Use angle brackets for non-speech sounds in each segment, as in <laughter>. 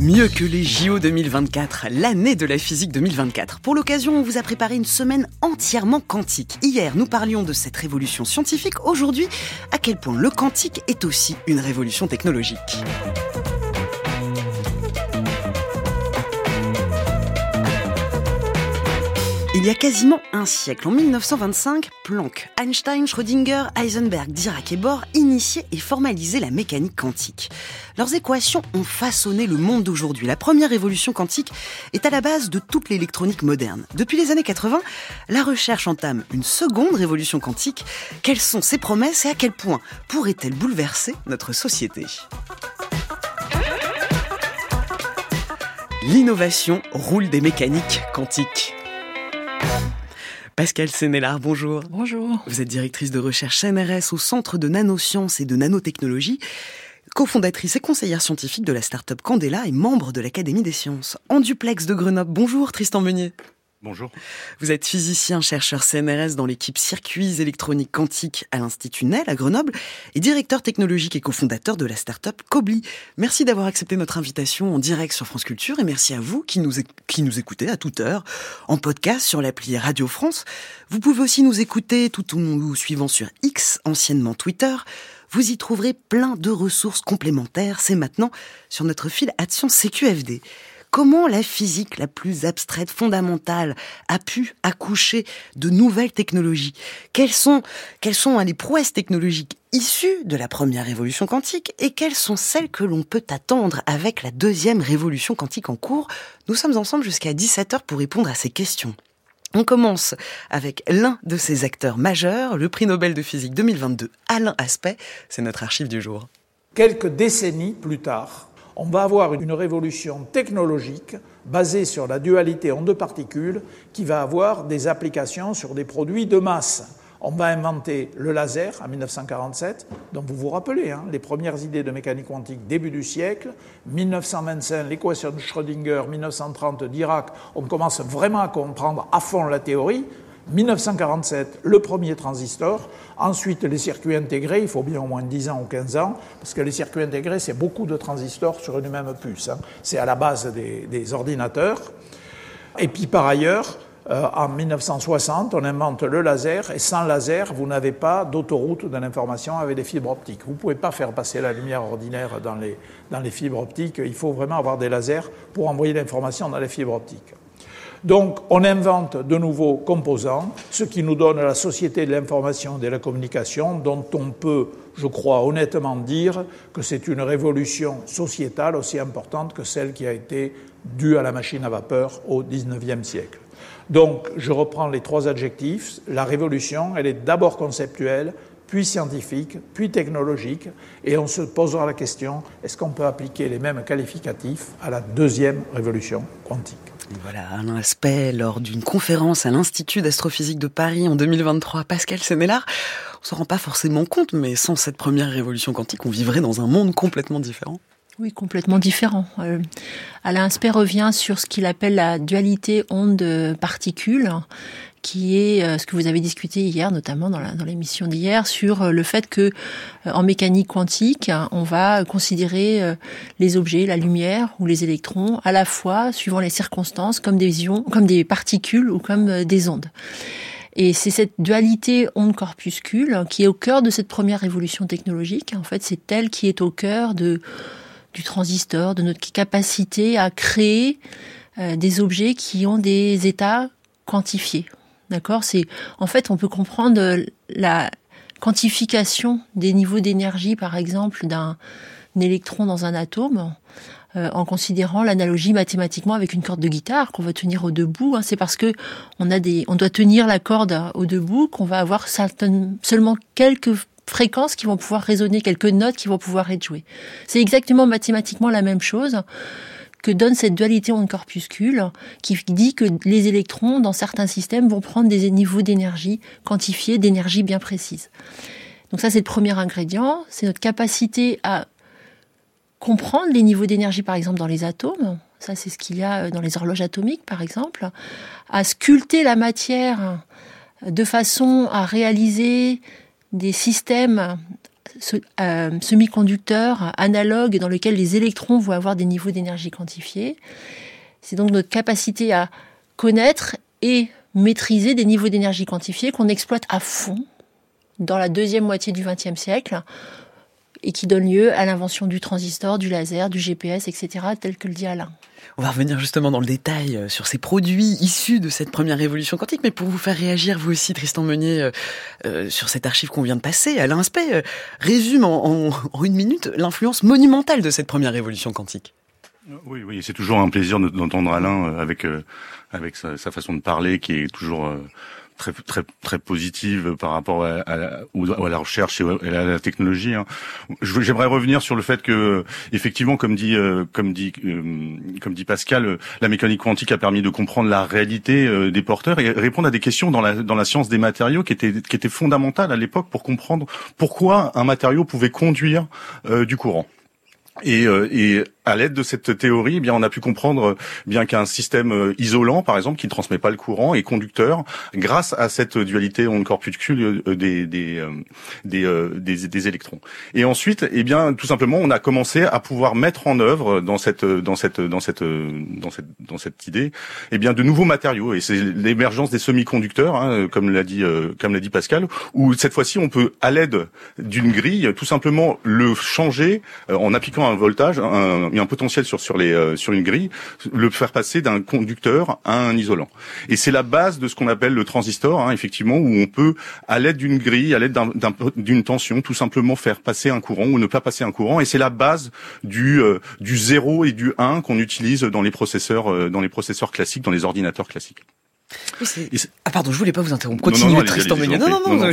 Mieux que les JO 2024, l'année de la physique 2024. Pour l'occasion, on vous a préparé une semaine entièrement quantique. Hier, nous parlions de cette révolution scientifique. Aujourd'hui, à quel point le quantique est aussi une révolution technologique? Il y a quasiment un siècle, en 1925, Planck, Einstein, Schrödinger, Heisenberg, Dirac et Bohr initiaient et formalisaient la mécanique quantique. Leurs équations ont façonné le monde d'aujourd'hui. La première révolution quantique est à la base de toute l'électronique moderne. Depuis les années 80, la recherche entame une seconde révolution quantique. Quelles sont ses promesses et à quel point pourrait-elle bouleverser notre société? L'innovation roule des mécaniques quantiques. Pascal Sénélard, bonjour. Bonjour. Vous êtes directrice de recherche CNRS au Centre de nanosciences et de nanotechnologie, cofondatrice et conseillère scientifique de la start-up Candela et membre de l'Académie des sciences. En duplex de Grenoble, bonjour Tristan Meunier. Bonjour. Vous êtes physicien, chercheur CNRS dans l'équipe circuits électroniques quantiques à l'Institut NEL à Grenoble et directeur technologique et cofondateur de la start-up Cobly. Merci d'avoir accepté notre invitation en direct sur France Culture et merci à vous qui nous, écoutez à toute heure en podcast sur l'appli Radio France. Vous pouvez aussi nous écouter tout en nous suivant sur X, anciennement Twitter. Vous y trouverez plein de ressources complémentaires. C'est maintenant sur notre fil Action CQFD. Comment la physique la plus abstraite, fondamentale, a pu accoucher de nouvelles technologies? Quelles sont, sont les prouesses technologiques issues de la première révolution quantique et quelles sont celles que l'on peut attendre avec la deuxième révolution quantique en cours? Nous sommes ensemble jusqu'à 17h pour répondre à ces questions. On commence avec l'un de ces acteurs majeurs, le prix Nobel de physique 2022, Alain Aspect. C'est notre archive du jour. Quelques décennies plus tard, on va avoir une révolution technologique basée sur la dualité onde-particules qui va avoir des applications sur des produits de masse. On va inventer le laser en 1947, dont vous vous rappelez, hein, les premières idées de mécanique quantique début du siècle, 1925 l'équation de Schrödinger, 1930 Dirac, on commence vraiment à comprendre à fond la théorie. 1947, le premier transistor. Ensuite, les circuits intégrés, il faut bien au moins 10 ans ou 15 ans, parce que les circuits intégrés, c'est beaucoup de transistors sur une même puce. Hein. C'est à la base des, ordinateurs. Et puis par ailleurs, euh, en 1960, on invente le laser, et sans laser, vous n'avez pas d'autoroute de l'information avec des fibres optiques. Vous ne pouvez pas faire passer la lumière ordinaire dans les, dans les fibres optiques, il faut vraiment avoir des lasers pour envoyer l'information dans les fibres optiques. Donc on invente de nouveaux composants, ce qui nous donne la société de l'information et de la communication, dont on peut, je crois honnêtement dire que c'est une révolution sociétale aussi importante que celle qui a été due à la machine à vapeur au XIXe siècle. Donc je reprends les trois adjectifs. La révolution, elle est d'abord conceptuelle, puis scientifique, puis technologique, et on se posera la question, est-ce qu'on peut appliquer les mêmes qualificatifs à la deuxième révolution quantique? Voilà un aspect lors d'une conférence à l'Institut d'astrophysique de Paris en 2023. Pascal Sénélard, on se rend pas forcément compte, mais sans cette première révolution quantique, on vivrait dans un monde complètement différent. Oui, complètement différent. Euh, Alain Aspect revient sur ce qu'il appelle la dualité onde-particule qui est euh, ce que vous avez discuté hier, notamment dans l'émission d'hier, sur euh, le fait que euh, en mécanique quantique, on va considérer les objets, la lumière ou les électrons, à la fois, suivant les circonstances, comme des ions, comme des particules ou comme des ondes. Et c'est cette dualité onde-corpuscule qui est au cœur de cette première révolution technologique. En fait, c'est elle qui est au cœur de, du transistor, de notre capacité à créer des objets qui ont des états quantifiés. D'accord C'est en fait on peut comprendre la quantification des niveaux d'énergie par exemple d'un électron dans un atome euh, en considérant l'analogie mathématiquement avec une corde de guitare qu'on va tenir au debout. Hein. C'est parce que on a des, on doit tenir la corde au debout qu'on va avoir seulement quelques fréquences qui vont pouvoir résonner, quelques notes qui vont pouvoir être jouées. C'est exactement mathématiquement la même chose donne cette dualité onde-corpuscule qui dit que les électrons, dans certains systèmes, vont prendre des niveaux d'énergie quantifiés, d'énergie bien précise. Donc ça, c'est le premier ingrédient, c'est notre capacité à comprendre les niveaux d'énergie, par exemple, dans les atomes. Ça, c'est ce qu'il y a dans les horloges atomiques, par exemple. À sculpter la matière de façon à réaliser des systèmes euh, semi-conducteurs analogues dans lesquels les électrons vont avoir des niveaux d'énergie quantifiés. C'est donc notre capacité à connaître et maîtriser des niveaux d'énergie quantifiés qu'on exploite à fond dans la deuxième moitié du XXe siècle et qui donne lieu à l'invention du transistor, du laser, du GPS, etc., tel que le dit Alain. On va revenir justement dans le détail euh, sur ces produits issus de cette première révolution quantique, mais pour vous faire réagir, vous aussi, Tristan Meunier, euh, euh, sur cette archive qu'on vient de passer, Alain Aspect résume en, une minute l'influence monumentale de cette première révolution quantique. Oui, oui, c'est toujours un plaisir d'entendre Alain avec avec sa, façon de parler qui est toujours très très très positive par rapport à, la recherche et à la technologie. Hein. J'aimerais revenir sur le fait que effectivement, comme dit euh, comme dit euh, comme dit Pascal, euh, la mécanique quantique a permis de comprendre la réalité des porteurs et répondre à des questions dans la dans la science des matériaux qui étaient qui étaient fondamentales à l'époque pour comprendre pourquoi un matériau pouvait conduire du courant. Et, et, à l'aide de cette théorie, eh bien, on a pu comprendre euh, bien qu'un système euh, isolant, par exemple, qui ne transmet pas le courant, est conducteur grâce à cette dualité onde-corpuscule euh, des des, des, des, électrons. Et ensuite, eh bien, tout simplement, on a commencé à pouvoir mettre en œuvre dans cette dans cette dans cette dans cette dans cette idée, eh bien, de nouveaux matériaux. Et c'est l'émergence des semi-conducteurs, hein, comme l'a dit comme l'a dit Pascal, où cette fois-ci, on peut, à l'aide d'une grille, tout simplement le changer en appliquant un voltage, un, un potentiel sur les euh, sur une grille, le faire passer d'un conducteur à un isolant. Et c'est la base de ce qu'on appelle le transistor, hein, effectivement, où on peut à l'aide d'une grille, à l'aide d'une tension, tout simplement faire passer un courant ou ne pas passer un courant. Et c'est la base du euh, du 0 et du 1 qu'on utilise dans les processeurs euh, dans les processeurs classiques, dans les ordinateurs classiques. Oui, ah pardon, je voulais pas vous interrompre. Continuez, non, non, Tristan Non, non, non. Non,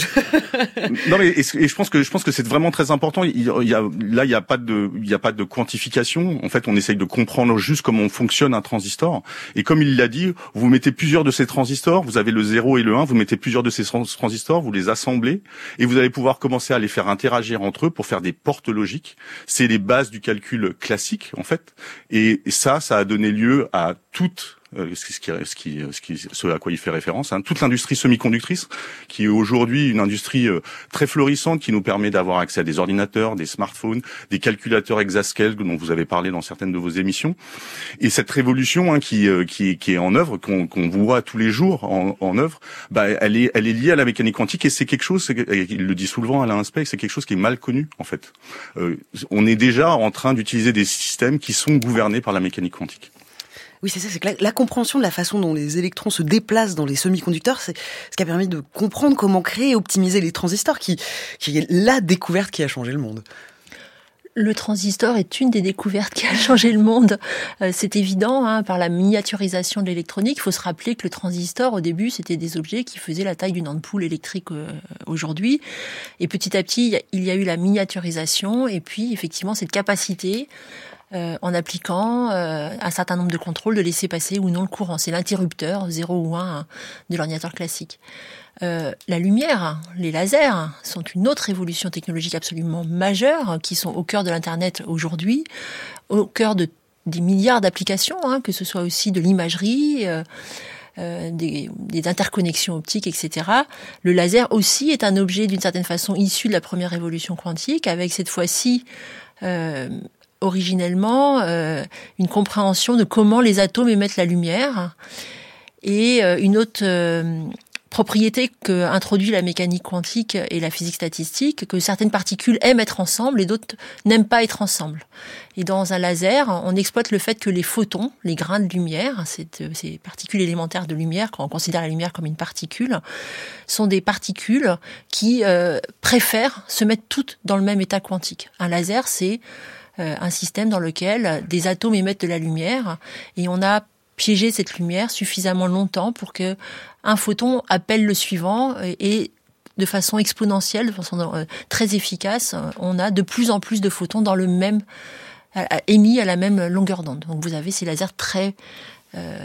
<laughs> non mais et, je pense que je pense que c'est vraiment très important. Il, y a, là, il y a pas de il y a pas de quantification. En fait, on essaye de comprendre juste comment fonctionne un transistor. Et comme il l'a dit, vous mettez plusieurs de ces transistors. Vous avez le 0 et le 1. Vous mettez plusieurs de ces transistors. Vous les assemblez et vous allez pouvoir commencer à les faire interagir entre eux pour faire des portes logiques. C'est les bases du calcul classique, en fait. Et ça, ça a donné lieu à toute euh, ce, qui, ce, qui, ce, qui, ce à quoi il fait référence, hein. toute l'industrie semi-conductrice, qui est aujourd'hui une industrie euh, très florissante, qui nous permet d'avoir accès à des ordinateurs, des smartphones, des calculateurs exascale dont vous avez parlé dans certaines de vos émissions. Et cette révolution hein, qui, euh, qui, qui, est en œuvre, qu'on voit tous les jours en, en œuvre, bah, elle, est, elle est liée à la mécanique quantique et c'est quelque chose, il le dit souvent à l'inspect, c'est quelque chose qui est mal connu en fait. Euh, on est déjà en train d'utiliser des systèmes qui sont gouvernés par la mécanique quantique. Oui, c'est ça, c'est que la, compréhension de la façon dont les électrons se déplacent dans les semi-conducteurs, c'est ce qui a permis de comprendre comment créer et optimiser les transistors, qui, est la découverte qui a changé le monde. Le transistor est une des découvertes qui a changé le monde. Euh, c'est évident, hein, par la miniaturisation de l'électronique. Il faut se rappeler que le transistor, au début, c'était des objets qui faisaient la taille d'une ampoule électrique euh, aujourd'hui. Et petit à petit, il y a eu la miniaturisation et puis, effectivement, cette capacité euh, en appliquant euh, un certain nombre de contrôles de laisser passer ou non le courant. C'est l'interrupteur 0 ou 1 de l'ordinateur classique. Euh, la lumière, les lasers sont une autre évolution technologique absolument majeure qui sont au cœur de l'Internet aujourd'hui, au cœur de, des milliards d'applications, hein, que ce soit aussi de l'imagerie. des, des, interconnexions optiques, etc. Le laser aussi est un objet d'une certaine façon issu de la première révolution quantique, avec cette fois-ci euh, originellement euh, une compréhension de comment les atomes émettent la lumière. Et euh, une autre euh, propriété que introduit la mécanique quantique et la physique statistique, que certaines particules aiment être ensemble et d'autres n'aiment pas être ensemble. Et dans un laser, on exploite le fait que les photons, les grains de lumière, ces particules élémentaires de lumière, quand on considère la lumière comme une particule, sont des particules qui préfèrent se mettre toutes dans le même état quantique. Un laser, c'est un système dans lequel des atomes émettent de la lumière et on a piégé cette lumière suffisamment longtemps pour que un photon appelle le suivant et de façon exponentielle, de façon euh, très efficace, on a de plus en plus de photons dans le même émis à la même longueur d'onde. Donc vous avez ces lasers très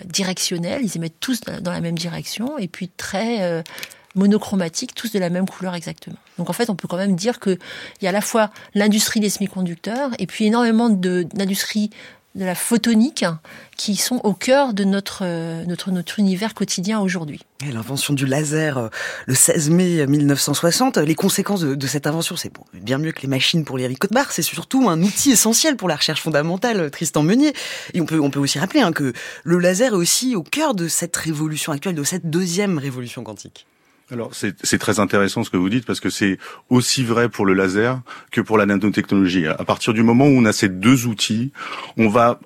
directionnels, ils émettent tous dans la même direction, et puis très monochromatiques, tous de la même couleur exactement. Donc en fait, on peut quand même dire qu'il y a à la fois l'industrie des semi-conducteurs et puis énormément d'industries de la photonique qui sont au cœur de notre, notre, notre univers quotidien aujourd'hui. L'invention du laser euh, le 16 mai 1960, les conséquences de, cette invention, c'est bien mieux que les machines pour les haricots de bar, c'est surtout un outil essentiel pour la recherche fondamentale, Tristan Meunier. Et on peut, on peut aussi rappeler hein, que le laser est aussi au cœur de cette révolution actuelle, de cette deuxième révolution quantique. Alors c'est très intéressant ce que vous dites parce que c'est aussi vrai pour le laser que pour la nanotechnologie. À partir du moment où on a ces deux outils, on va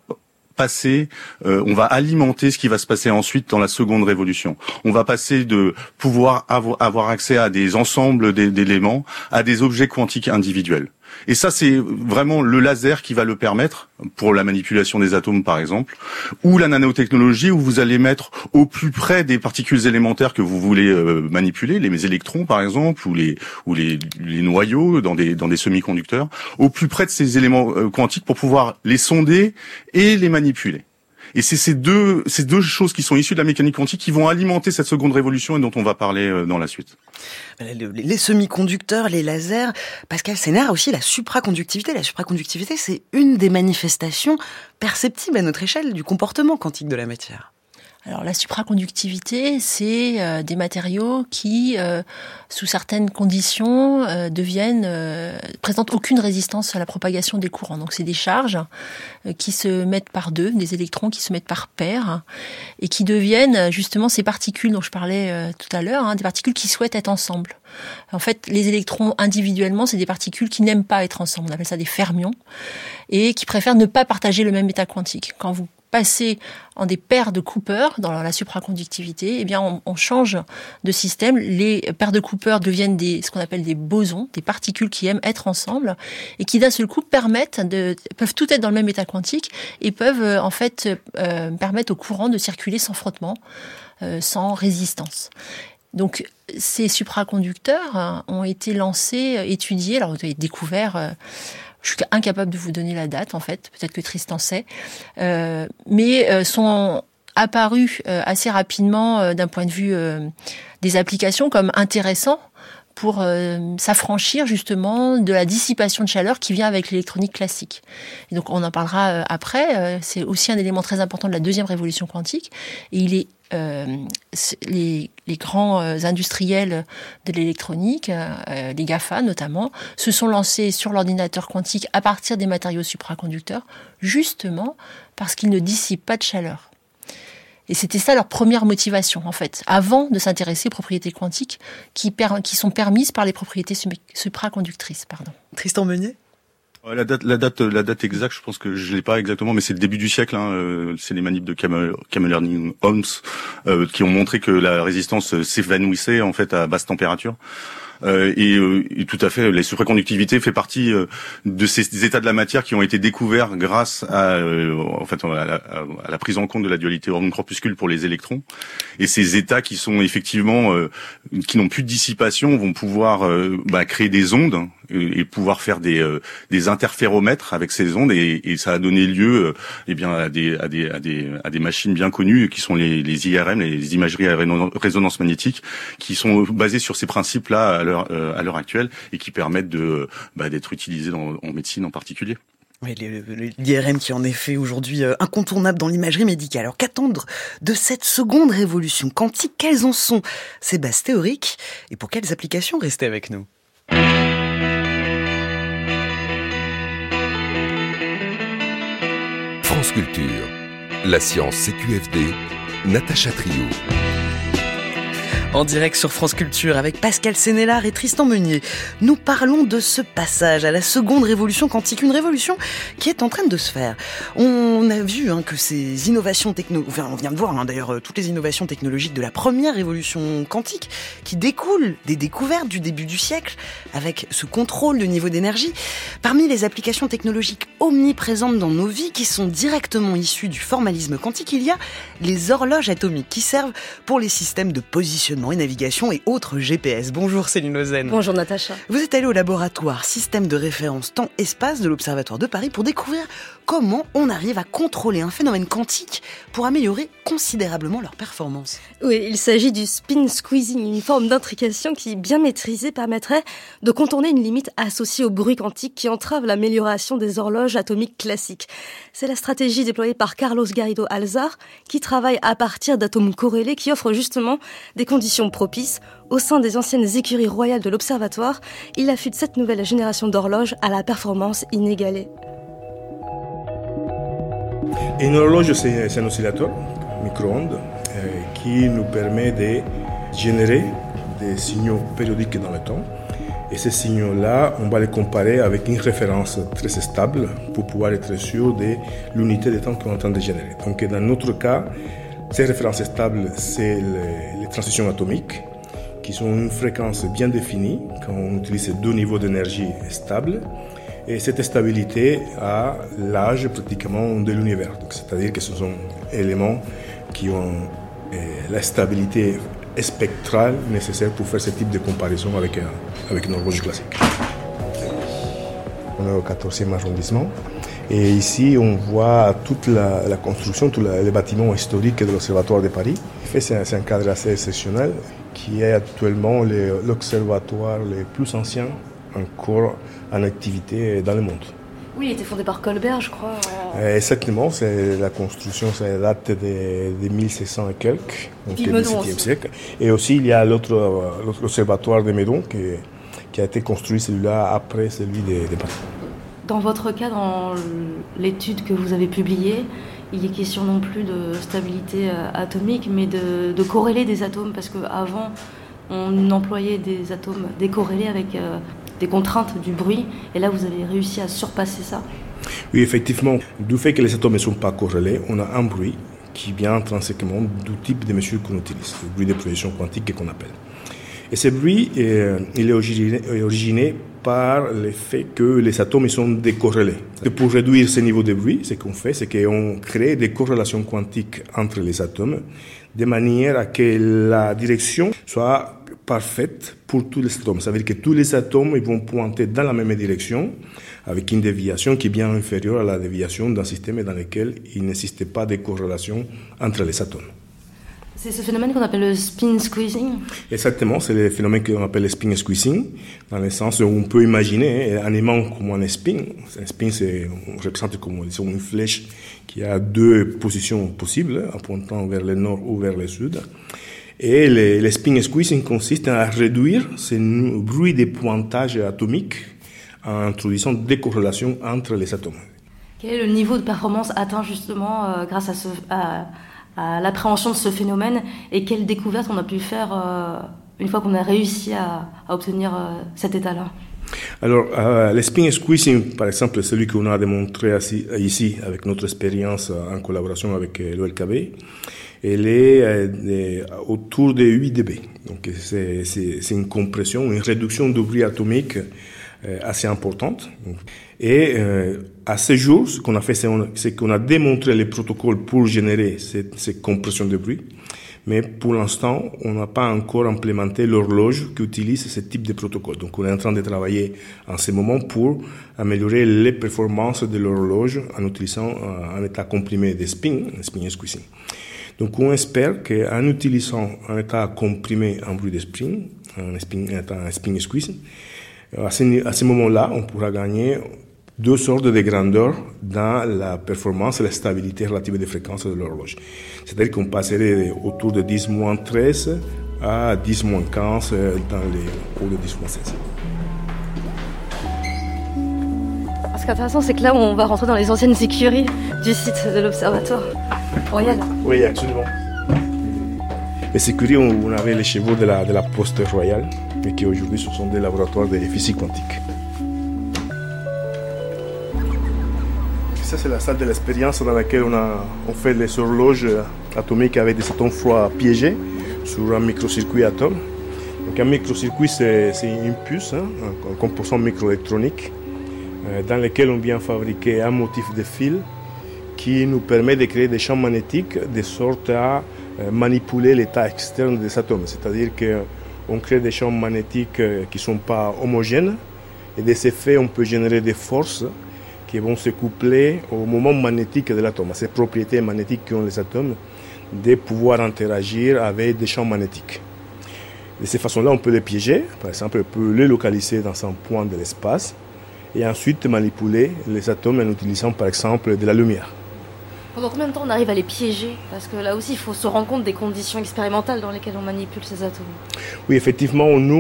passer, euh, on va alimenter ce qui va se passer ensuite dans la seconde révolution. On va passer de pouvoir avoir accès à des ensembles d'éléments à des objets quantiques individuels. Et ça, c'est vraiment le laser qui va le permettre pour la manipulation des atomes, par exemple, ou la nanotechnologie où vous allez mettre au plus près des particules élémentaires que vous voulez euh, manipuler, les électrons, par exemple, ou les noyaux dans des dans des semi-conducteurs, au plus près de ces éléments euh, quantiques pour pouvoir les sonder et les manipuler. Et c'est ces deux, ces deux choses qui sont issues de la mécanique quantique qui vont alimenter cette seconde révolution et dont on va parler euh, dans la suite. Les semi-conducteurs, les lasers, Pascal Sénard aussi la supraconductivité. La supraconductivité, c'est une des manifestations perceptibles à notre échelle du comportement quantique de la matière. Alors la supraconductivité, c'est euh, des matériaux qui, euh, sous certaines conditions, euh, deviennent présentent aucune résistance à la propagation des courants. Donc c'est des charges qui se mettent par deux, des électrons qui se mettent par paire, et qui deviennent justement ces particules dont je parlais tout à l'heure, hein, des particules qui souhaitent être ensemble. En fait, les électrons individuellement, c'est des particules qui n'aiment pas être ensemble. On appelle ça des fermions et qui préfèrent ne pas partager le même état quantique. Quand vous passer en des paires de Cooper dans la supraconductivité, eh bien on, change de système. Les paires de Cooper deviennent des, ce qu'on appelle des bosons, des particules qui aiment être ensemble et qui d'un seul coup permettent de, peuvent tout être dans le même état quantique et peuvent euh, en fait euh, permettre au courant de circuler sans frottement, euh, sans résistance. Donc ces supraconducteurs hein, ont été lancés, étudiés, alors vous avez découvert je suis incapable de vous donner la date, en fait. Peut-être que Tristan sait. Euh, mais euh, sont apparus euh, assez rapidement d'un point de vue des applications comme intéressants pour s'affranchir justement de la dissipation de chaleur qui vient avec l'électronique classique. Et donc on en parlera après. c'est aussi un élément très important de la deuxième révolution quantique. Et il est euh, les, grands euh, industriels de l'électronique, euh, les GAFA notamment, se sont lancés sur l'ordinateur quantique à partir des matériaux supraconducteurs, justement parce qu'ils ne dissipent pas de chaleur. Et c'était ça leur première motivation, en fait, avant de s'intéresser aux propriétés quantiques qui, qui sont permises par les propriétés supraconductrices. Pardon. Tristan Meunier? La date, la date, la date exacte, je pense que je l'ai pas exactement, mais c'est le début du siècle. Hein, euh, c'est les manips de Camel, Learning Holmes euh, qui ont montré que la résistance s'évanouissait en fait à basse température. Euh, euh, et, tout à fait, la supraconductivité fait partie euh, de ces états de la matière qui ont été découverts grâce à, en fait, à la, prise en compte de la dualité hormone-corpuscule pour les électrons. Et ces états qui sont effectivement, qui n'ont plus de dissipation, vont pouvoir bah, créer des ondes et, pouvoir faire des, des interféromètres avec ces ondes et, et ça a donné lieu eh bien à des, à des, à des, à des machines bien connues qui sont les, les IRM, les imageries à résonance magnétique, qui sont basées sur ces principes-là euh, à l'heure actuelle et qui permettent de bah, d'être utilisés dans, en médecine en particulier. Oui, l'IRM qui est en effet aujourd'hui euh, incontournable dans l'imagerie médicale. Alors qu'attendre de cette seconde révolution quantique? Quelles en sont ces bases théoriques? Et pour quelles applications Restez avec nous? La science CQFD, Natacha Trio. En direct sur France Culture avec Pascal Sénélard et Tristan Meunier, nous parlons de ce passage à la seconde révolution quantique, une révolution qui est en train de se faire. On a vu hein, que ces innovations technologiques, enfin, on vient de voir hein, d'ailleurs euh, toutes les innovations technologiques de la première révolution quantique qui découlent des découvertes du début du siècle avec ce contrôle de niveau d'énergie. Parmi les applications technologiques omniprésentes dans nos vies qui sont directement issues du formalisme quantique, il y a les horloges atomiques qui servent pour les systèmes de positionnement et navigation et autres GPS. Bonjour Céline Ozen. Bonjour Natacha. Vous êtes allé au laboratoire système de référence temps-espace de l'Observatoire de Paris pour découvrir comment on arrive à contrôler un phénomène quantique pour améliorer considérablement leur performance. Oui, il s'agit du spin squeezing, une forme d'intrication qui, bien maîtrisée, permettrait de contourner une limite associée au bruit quantique qui entrave l'amélioration des horloges atomiques classiques. C'est la stratégie déployée par Carlos Garrido Alzar, qui travaille à partir d'atomes corrélés qui offrent justement des conditions propices. Au sein des anciennes écuries royales de l'Observatoire, il affûte cette nouvelle génération d'horloges à la performance inégalée. Une horloge, c'est un oscillateur micro-ondes euh, qui nous permet de générer des signaux périodiques dans le temps. Et ces signaux-là, on va les comparer avec une référence très stable pour pouvoir être sûr de l'unité de temps qu'on est en train de générer. Donc dans notre cas, ces références stables, c'est les, transitions atomiques qui sont une fréquence bien définie quand on utilise deux niveaux d'énergie stables. Et cette stabilité a l'âge pratiquement de l'univers. C'est-à-dire que ce sont éléments qui ont eh, la stabilité spectrale nécessaire pour faire ce type de comparaison avec, avec une horloge classique. On est au 14e arrondissement. Et ici, on voit toute la, la construction, tous les bâtiments historiques de l'Observatoire de Paris. C'est un cadre assez exceptionnel qui est actuellement l'observatoire le plus ancien encore en activité dans le monde. Oui, il était fondé par Colbert, je crois. Euh, exactement, c'est la construction, ça date de, 1600 et quelques, donc du XVIIe siècle. Et aussi, il y a l'autre, l'observatoire de Médon qui, qui, a été construit celui-là après celui de, de Paris. Dans votre cas, dans l'étude que vous avez publiée, il est question non plus de stabilité euh, atomique, mais de, de corréler des atomes, parce qu'avant, on employait des atomes décorrélés avec euh, des contraintes du bruit, et là vous avez réussi à surpasser ça. Oui, effectivement, du fait que les atomes ne sont pas corrélés, on a un bruit qui vient intrinsèquement du type de mesure qu'on utilise, le bruit de projection quantique qu'on appelle. Et ce bruit, euh, il est originé, originé, par le fait que les atomes sont décorrélés. Pour réduire ce niveau de bruit, ce qu'on fait, c'est qu'on crée des corrélations quantiques entre les atomes, de manière à que la direction soit parfaite pour tous les atomes. Ça veut dire que tous les atomes ils vont pointer dans la même direction avec une déviation qui est bien inférieure à la déviation d'un système dans lequel il n'existe pas de corrélation entre les atomes. C'est ce phénomène qu'on appelle le spin squeezing Exactement, c'est le phénomène qu'on appelle le spin squeezing, dans le sens où on peut imaginer un aimant comme un spin. Un spin, c'est, on représente comme disons, une flèche qui a deux positions possibles, en pointant vers le nord ou vers le sud. Et le, spin squeezing consiste à réduire ce bruit de pointage atomique en introduisant des corrélations entre les atomes. Quel est le niveau de performance atteint justement euh, grâce à, ce, à, l'appréhension de ce phénomène et quelle découverte on a pu faire euh, une fois qu'on a réussi à, obtenir euh, cet état-là alors, spin squeezing, par exemple, celui qu'on a démontré ici avec notre expérience en collaboration avec l'OLKB, elle est euh, autour de 8 dB. Donc c'est une compression, une réduction du bruit atomique euh, assez importante. Et euh, à ce jour, ce qu'on a fait, c'est qu'on a démontré les protocoles pour générer cette, cette compression de bruit. Mais pour l'instant, on n'a pas encore implémenté l'horloge qui utilise ce type de protocole. Donc on est en train de travailler en ce moment pour améliorer les performances de l'horloge en utilisant un état comprimé de spin, spin squeezing. Donc on espère qu'en utilisant un état comprimé en bruit de spring, un spin, un spin ce, à ce moment-là, on pourra gagner deux sortes de grandeur dans la performance et la stabilité relative des fréquences de l'horloge. C'est-à-dire qu'on passerait autour de 10-13 à 10-15 dans les hauts de 10-16. Ce qui est intéressant, c'est que là, on va rentrer dans les anciennes écuries du site de l'Observatoire royal. Oui, absolument. Les écuries, on avait les chevaux de la, de la poste royale, mais qui aujourd'hui ce sont des laboratoires de physique quantique. Ça, c'est la salle de l'expérience dans laquelle on, a, on fait les horloges atomiques avec des atomes froids piégés sur un microcircuit atome. Donc un microcircuit, c'est une puce, hein, un composant microélectronique euh, dans lequel on vient fabriquer un motif de fil qui nous permet de créer des champs magnétiques de sorte à manipuler l'état externe des atomes, c'est-à-dire qu'on crée des champs magnétiques qui ne sont pas homogènes, et de ces faits, on peut générer des forces qui vont se coupler au moment magnétique de l'atome, à ces propriétés magnétiques qu'ont les atomes, de pouvoir interagir avec des champs magnétiques. De cette façon-là, on peut les piéger, par exemple, on peut les localiser dans un point de l'espace, et ensuite manipuler les atomes en utilisant par exemple de la lumière. Pendant combien de temps on arrive à les piéger? Parce que là aussi, il faut se rendre compte des conditions expérimentales dans lesquelles on manipule ces atomes. Oui, effectivement, nous,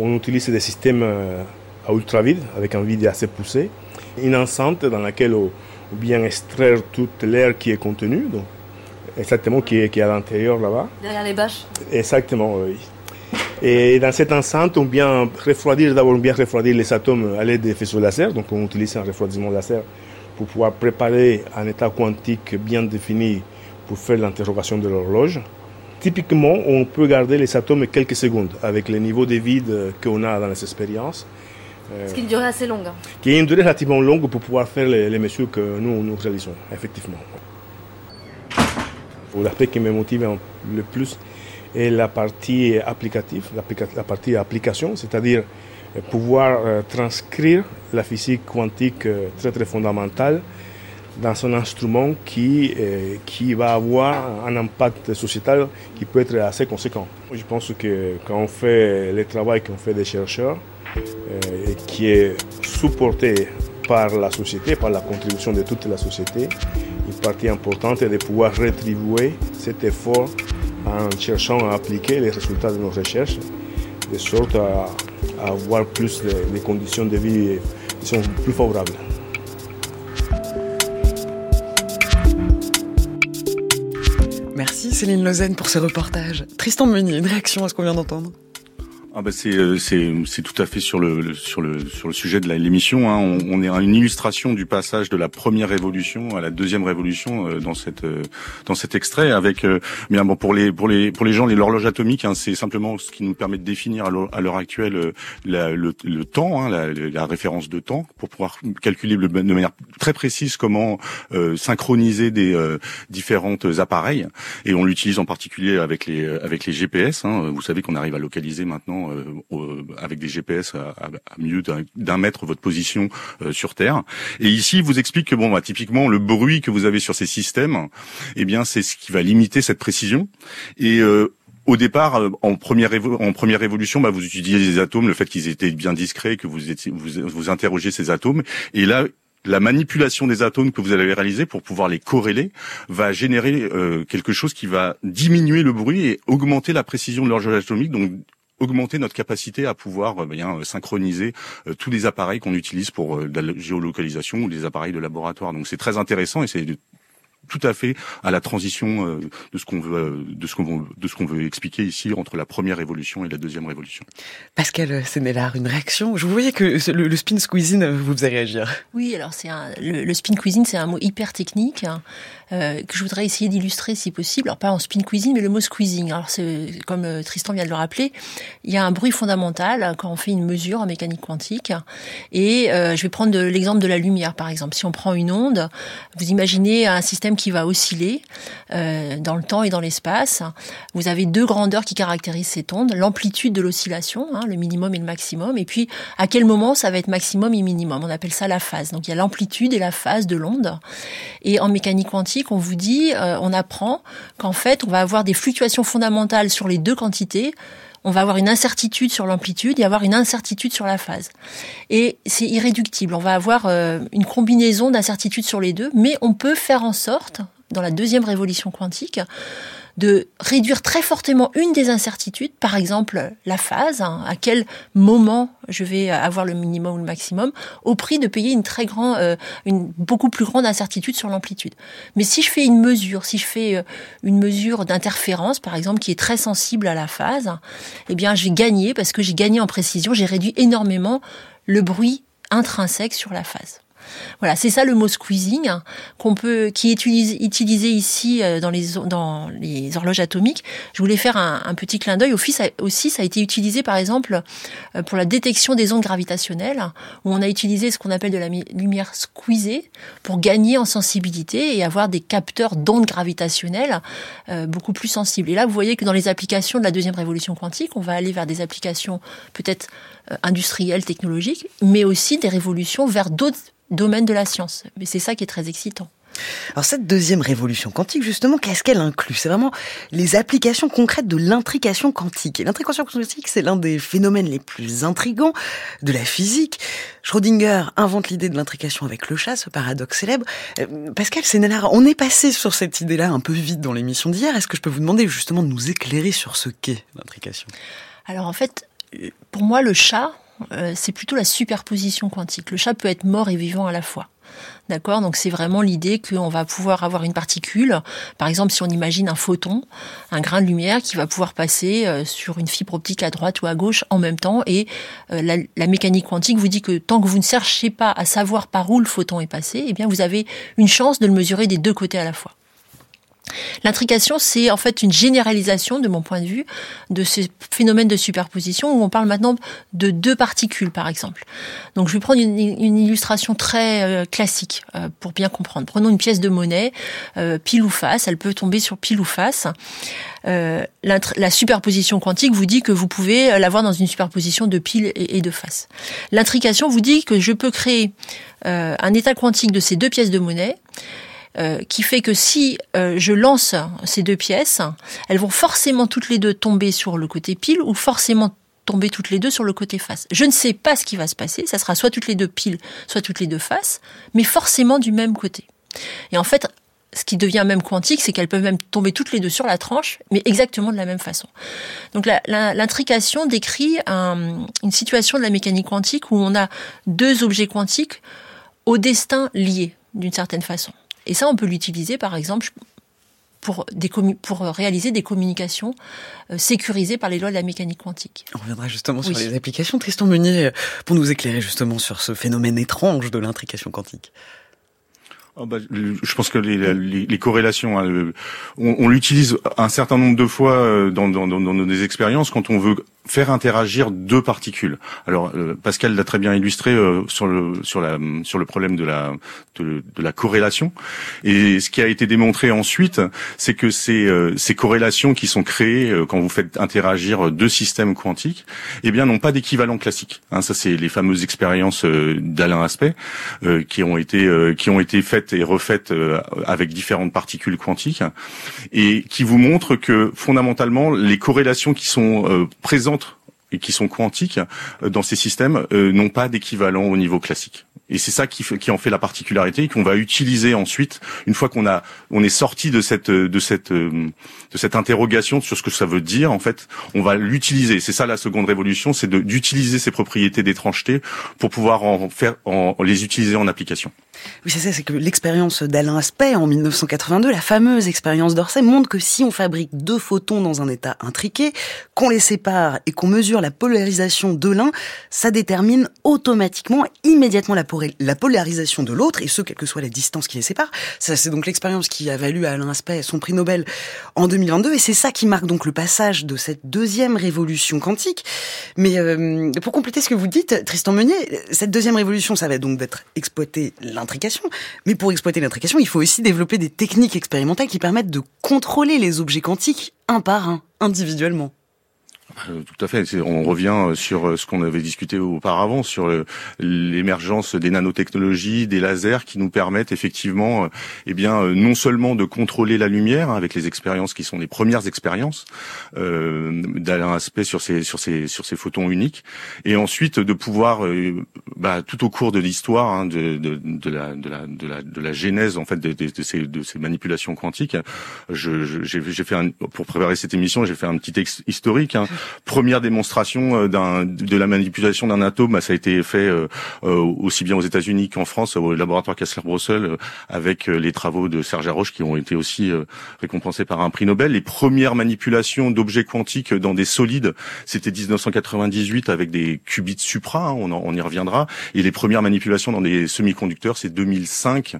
on utilise des systèmes euh, à ultra vide, avec un vide assez poussé, une enceinte dans laquelle on bien extraire toute l'air qui est contenu, donc exactement qui est, qui est à l'intérieur là-bas. Derrière les bâches Exactement, oui. Et dans cette enceinte, on vient refroidir, d'abord bien refroidir les atomes à l'aide des faisceaux laser, donc on utilise un refroidissement laser pour pouvoir préparer un état quantique bien défini pour faire l'interrogation de l'horloge. Typiquement, on peut garder les atomes quelques secondes avec les niveaux de vide qu'on a dans les expériences. Ce qui est une durée assez longue. Hein. Qui est une durée relativement longue pour pouvoir faire les, les mesures que nous, nous réalisons, effectivement. L'aspect qui me motive le plus est la partie applicative, la partie application, c'est-à-dire pouvoir euh, transcrire la physique quantique euh, très très fondamentale dans un instrument qui, euh, qui va avoir un impact sociétal qui peut être assez conséquent. Je pense que quand on fait le travail qu'on fait des chercheurs, et qui est supporté par la société, par la contribution de toute la société, une partie importante est de pouvoir rétribuer cet effort en cherchant à appliquer les résultats de nos recherches, de sorte à, avoir plus de, conditions de vie qui sont plus favorables. Merci Céline Lausanne pour ce reportage. Tristan Meunier, une réaction à ce qu'on vient d'entendre? Ah bah c'est euh, c'est c'est tout à fait sur le, sur le sur le sujet de l'émission. Hein. On, on, est à une illustration du passage de la première révolution à la deuxième révolution euh, dans cette euh, dans cet extrait. Avec bien bon pour les pour les pour les gens l'horloge atomique, hein, c'est simplement ce qui nous permet de définir à l'heure actuelle la, le, le, temps, hein, la, la, référence de temps, pour pouvoir calculer de manière très précise comment synchroniser des différentes appareils. Et on l'utilise en particulier avec les avec les GPS. Hein. Vous savez qu'on arrive à localiser maintenant euh, avec des GPS à, mieux d'un mètre votre position euh, sur Terre. Et ici, il vous explique que bon, bah, typiquement, le bruit que vous avez sur ces systèmes, eh bien, c'est ce qui va limiter cette précision. Et euh, au départ, en première, en première évolution, bah, vous utilisiez les atomes, le fait qu'ils étaient bien discrets, que vous, vous, vous interrogez ces atomes. Et là, la manipulation des atomes que vous avez réalisé pour pouvoir les corréler va générer quelque chose qui va diminuer le bruit et augmenter la précision de l'horloge atomique, donc augmenter notre capacité à pouvoir euh, bien euh, synchroniser euh, tous les appareils qu'on utilise pour la géolocalisation ou les appareils de laboratoire. Donc c'est très intéressant et c'est tout à fait à la transition euh, de ce qu'on veut, euh, de ce qu'on veut, de ce qu'on veut expliquer ici entre la première révolution et la deuxième révolution. Pascal Sénélard, une réaction? Je vous voyais que le, spin cuisine vous faisait réagir. Oui, alors c'est le, spin cuisine, c'est un mot hyper technique hein, euh, que je voudrais essayer d'illustrer si possible. Alors pas en spin cuisine, mais le mot squeezing. Alors c'est comme Tristan vient de le rappeler, il y a un bruit fondamental quand on fait une mesure en mécanique quantique. Et je vais prendre l'exemple de la lumière, par exemple. Si on prend une onde, vous imaginez un système qui va osciller euh, dans le temps et dans l'espace. Vous avez deux grandeurs qui caractérisent cette onde, l'amplitude de l'oscillation, hein, le minimum et le maximum, et puis à quel moment ça va être maximum et minimum? On appelle ça la phase. Donc il y a l'amplitude et la phase de l'onde. Et en mécanique quantique, on vous dit, euh, on apprend qu'en fait, on va avoir des fluctuations fondamentales sur les deux quantités on va avoir une incertitude sur l'amplitude et avoir une incertitude sur la phase. Et c'est irréductible. On va avoir euh, une combinaison d'incertitudes sur les deux, mais on peut faire en sorte, dans la deuxième révolution quantique, de réduire très fortement une des incertitudes, par exemple la phase, hein, à quel moment je vais avoir le minimum ou le maximum, au prix de payer une très grande, euh, beaucoup plus grande incertitude sur l'amplitude. Mais si je fais une mesure, si je fais euh, une mesure d'interférence, par exemple, qui est très sensible à la phase, eh bien, j'ai gagné parce que j'ai gagné en précision, j'ai réduit énormément le bruit intrinsèque sur la phase. Voilà, c'est ça le mot squeezing qu'on peut, qui est utilisé, ici euh, dans les dans les horloges atomiques. Je voulais faire un, petit clin d'œil. Aussi, ça a été utilisé par exemple euh, pour la détection des ondes gravitationnelles, où on a utilisé ce qu'on appelle de la lumière squeezée pour gagner en sensibilité et avoir des capteurs d'ondes gravitationnelles euh, beaucoup plus sensibles. Et là, vous voyez que dans les applications de la deuxième révolution quantique, on va aller vers des applications peut-être industrielles, technologiques, mais aussi des révolutions vers d'autres domaine de la science. Mais c'est ça qui est très excitant. Alors cette deuxième révolution quantique, justement, qu'est-ce qu'elle inclut? C'est vraiment les applications concrètes de l'intrication quantique. Et l'intrication quantique, c'est l'un des phénomènes les plus intrigants de la physique. Schrödinger invente l'idée de l'intrication avec le chat, ce paradoxe célèbre. Euh, Pascal on est passé sur cette idée-là un peu vite dans l'émission d'hier. Est-ce que je peux vous demander justement de nous éclairer sur ce qu'est l'intrication? Alors en fait, pour moi, le chat, euh, c'est plutôt la superposition quantique. Le chat peut être mort et vivant à la fois. D'accord? Donc c'est vraiment l'idée qu'on va pouvoir avoir une particule, par exemple si on imagine un photon, un grain de lumière qui va pouvoir passer euh, sur une fibre optique à droite ou à gauche en même temps et euh, la, la, mécanique quantique vous dit que tant que vous ne cherchez pas à savoir par où le photon est passé, eh bien vous avez une chance de le mesurer des deux côtés à la fois. L'intrication, c'est en fait une généralisation, de mon point de vue, de ce phénomène de superposition où on parle maintenant de deux particules, par exemple. Donc, je vais prendre une, illustration très euh, classique euh, pour bien comprendre. Prenons une pièce de monnaie, euh, pile ou face. Elle peut tomber sur pile ou face. la superposition quantique vous dit que vous pouvez l'avoir dans une superposition de pile et, et de face. L'intrication vous dit que je peux créer un état quantique de ces deux pièces de monnaie euh, qui fait que si euh, je lance ces deux pièces, elles vont forcément toutes les deux tomber sur le côté pile ou forcément tomber toutes les deux sur le côté face. Je ne sais pas ce qui va se passer, ça sera soit toutes les deux piles, soit toutes les deux faces, mais forcément du même côté. Et en fait, ce qui devient même quantique, c'est qu'elles peuvent même tomber toutes les deux sur la tranche, mais exactement de la même façon. Donc l'intrication décrit une situation de la mécanique quantique où on a deux objets quantiques au destin liés d'une certaine façon. Et ça, on peut l'utiliser, par exemple, pour, des pour réaliser des communications euh, sécurisées par les lois de la mécanique quantique. On reviendra justement sur les applications. Tristan Meunier, euh, pour nous éclairer justement sur ce phénomène étrange de l'intrication quantique. Oh bah, je pense que les, les, les corrélations, hein, on, on l'utilise un certain nombre de fois euh, dans, dans, dans, dans nos expériences quand on veut faire interagir deux particules. Alors euh, Pascal l'a très bien illustré euh, sur le sur la sur le problème de la de, la corrélation. Et ce qui a été démontré ensuite, c'est que ces euh, ces corrélations qui sont créées quand vous faites interagir deux systèmes quantiques, eh bien n'ont pas d'équivalent classique. Hein, ça c'est les fameuses expériences d'Alain Aspect qui ont été qui ont été faites et refaites avec différentes particules quantiques et qui vous montrent que fondamentalement les corrélations qui sont présentes qui sont quantiques euh, dans ces systèmes euh, n'ont pas d'équivalent au niveau classique. Et c'est ça qui, en fait la particularité qu'on va utiliser ensuite une fois qu'on a on est sorti de cette de cette de cette interrogation sur ce que ça veut dire en fait on va l'utiliser c'est ça la seconde révolution c'est d'utiliser ces propriétés d'étrangeté pour pouvoir en faire en, les utiliser en application. Oui c'est ça c'est que l'expérience d'Alain Aspect en 1982 la fameuse expérience d'Orsay montre que si on fabrique deux photons dans un état intriqué qu'on les sépare et qu'on mesure la polarisation de l'un ça détermine automatiquement immédiatement la la polarisation de l'autre, et ce, quelle que soit la distance qui les sépare. Ça, c'est donc l'expérience qui a valu à Alain Aspect son prix Nobel en 2022, et c'est ça qui marque donc le passage de cette deuxième révolution quantique. Mais euh, pour compléter ce que vous dites, Tristan Meunier, cette deuxième révolution, ça va donc d'être exploiter l'intrication, mais pour exploiter l'intrication, il faut aussi développer des techniques expérimentales qui permettent de contrôler les objets quantiques un par un, individuellement. Euh, tout à fait. On revient euh, sur euh, ce qu'on avait discuté auparavant, sur l'émergence des nanotechnologies, des lasers qui nous permettent effectivement, eh bien, non seulement de contrôler la lumière hein, avec les expériences qui sont les premières expériences euh, d'Alain Aspect sur ces sur ces sur ces photons uniques, et ensuite de pouvoir, bah, tout au cours de l'histoire hein, de, la, de, la, de la de la genèse en fait de, ces de ces manipulations quantiques, j'ai je, fait un, pour préparer cette émission, j'ai fait un petit texte historique. Hein, première démonstration d'un de la manipulation d'un atome, ça a été fait aussi bien aux États-Unis qu'en France, au laboratoire Kessler-Brossel, avec les travaux de Serge Haroche qui ont été aussi récompensés par un prix Nobel. Les premières manipulations d'objets quantiques dans des solides, c'était 1998 avec des qubits supra, hein, on, on y reviendra, et les premières manipulations dans des semi-conducteurs, c'est 2005.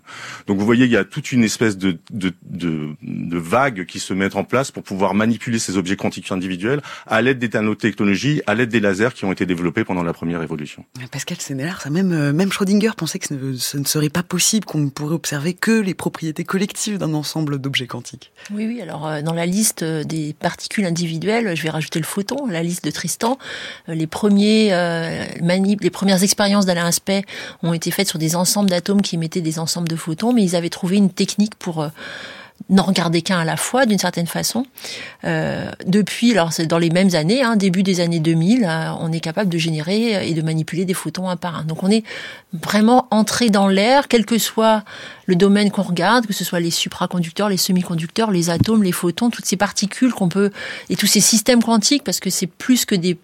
Donc vous voyez, il y a toute une espèce de, de, de, de vague qui se met en place pour pouvoir manipuler ces objets quantiques individuels des nanotechnologies, à l'aide des lasers qui ont été développés pendant la première évolution. Pascal Sénélard, ça même, euh, même Schrödinger pensait que ce ne, serait pas possible, qu'on ne pourrait observer que les propriétés collectives d'un ensemble d'objets quantiques. Oui, oui. Alors euh, dans la liste euh, des particules individuelles, je vais rajouter le photon, la liste de Tristan. Les premiers les premières expériences d'Alain Aspect ont été faites sur des ensembles d'atomes qui émettaient des ensembles de photons, mais ils avaient trouvé une technique pour n'en regarder qu'un à la fois, d'une certaine façon. Euh, depuis, alors c'est dans les mêmes années, hein, début des années 2000, euh, on est capable de générer et de manipuler des photons un par un. Donc on est vraiment entré dans l'air, quel que soit le domaine qu'on regarde, que ce soit les supraconducteurs, les semi-conducteurs, les atomes, les photons, toutes ces particules qu'on peut et tous ces systèmes quantiques, parce que c'est plus que des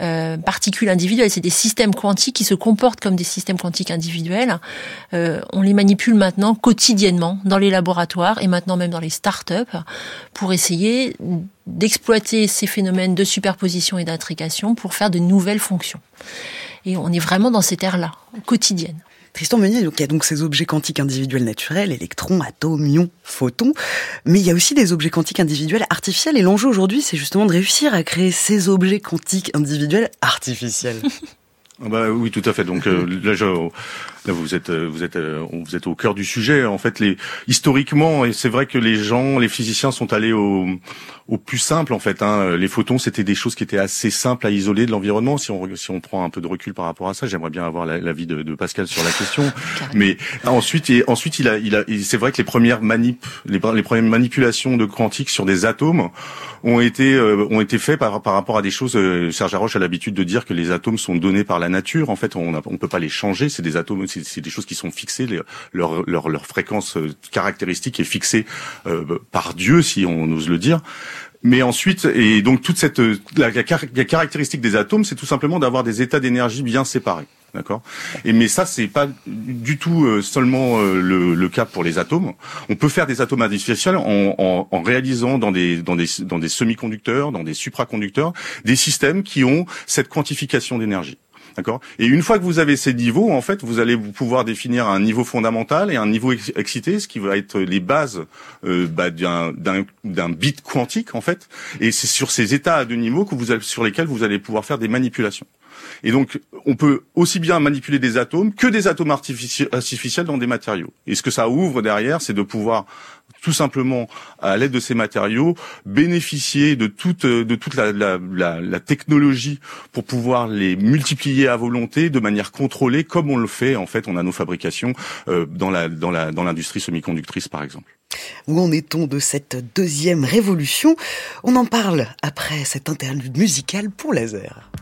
euh, particules individuelles, c'est des systèmes quantiques qui se comportent comme des systèmes quantiques individuels. Euh, on les manipule maintenant quotidiennement dans les laboratoires et maintenant même dans les start-up pour essayer d'exploiter ces phénomènes de superposition et d'intrication pour faire de nouvelles fonctions. Et on est vraiment dans cette ère-là, quotidienne. Tristan Meunier, donc, il y a donc ces objets quantiques individuels naturels, électrons, atomes, ions, photons, mais il y a aussi des objets quantiques individuels artificiels, et l'enjeu aujourd'hui, c'est justement de réussir à créer ces objets quantiques individuels artificiels. <laughs> Ah bah oui, tout à fait. Donc euh, là, je, vous êtes, euh, vous êtes, euh, vous êtes au cœur du sujet. En fait, les historiquement, et c'est vrai que les gens, les physiciens sont allés au, au plus simple en fait. Hein. Les photons, c'était des choses qui étaient assez simples à isoler de l'environnement. Si on, si on prend un peu de recul par rapport à ça, j'aimerais bien avoir l'avis de, de, Pascal sur la question. <laughs> Mais ensuite, et ensuite, il a, il a, c'est vrai que les premières manip, les, les premières manipulations de quantique sur des atomes ont été, ont été faits par, par rapport à des choses. Serge Haroche a l'habitude de dire que les atomes sont donnés par la la nature. En fait, on ne peut pas les changer. C'est des atomes, c'est des choses qui sont fixées. leur, fréquence euh, caractéristique est fixée euh, par Dieu, si on ose le dire. Mais ensuite, et donc toute cette euh, la, caractéristique des atomes, c'est tout simplement d'avoir des états d'énergie bien séparés. D'accord? Et mais ça, c'est pas du tout seulement le, cas pour les atomes. On peut faire des atomes artificiels en, réalisant dans des dans dans des semi-conducteurs, dans des supraconducteurs, des systèmes qui ont cette quantification d'énergie. D'accord? Et une fois que vous avez ces niveaux, en fait, vous allez pouvoir définir un niveau fondamental et un niveau excité, ce qui va être les bases euh, bah, d'un bit quantique, en fait. Et c'est sur ces états à deux niveaux que vous sur lesquels vous allez pouvoir faire des manipulations. Et donc, on peut aussi bien manipuler des atomes que des atomes artificiels dans des matériaux. Et ce que ça ouvre derrière, c'est de pouvoir tout simplement, à l'aide de ces matériaux, bénéficier de toute, de toute la, la, la, technologie pour pouvoir les multiplier à volonté de manière contrôlée, comme on le fait en fait en nanofabrication euh, dans la dans la dans l'industrie semi-conductrice par exemple. Où en est-on de cette deuxième révolution? On en parle après cette interlude musicale pour laser.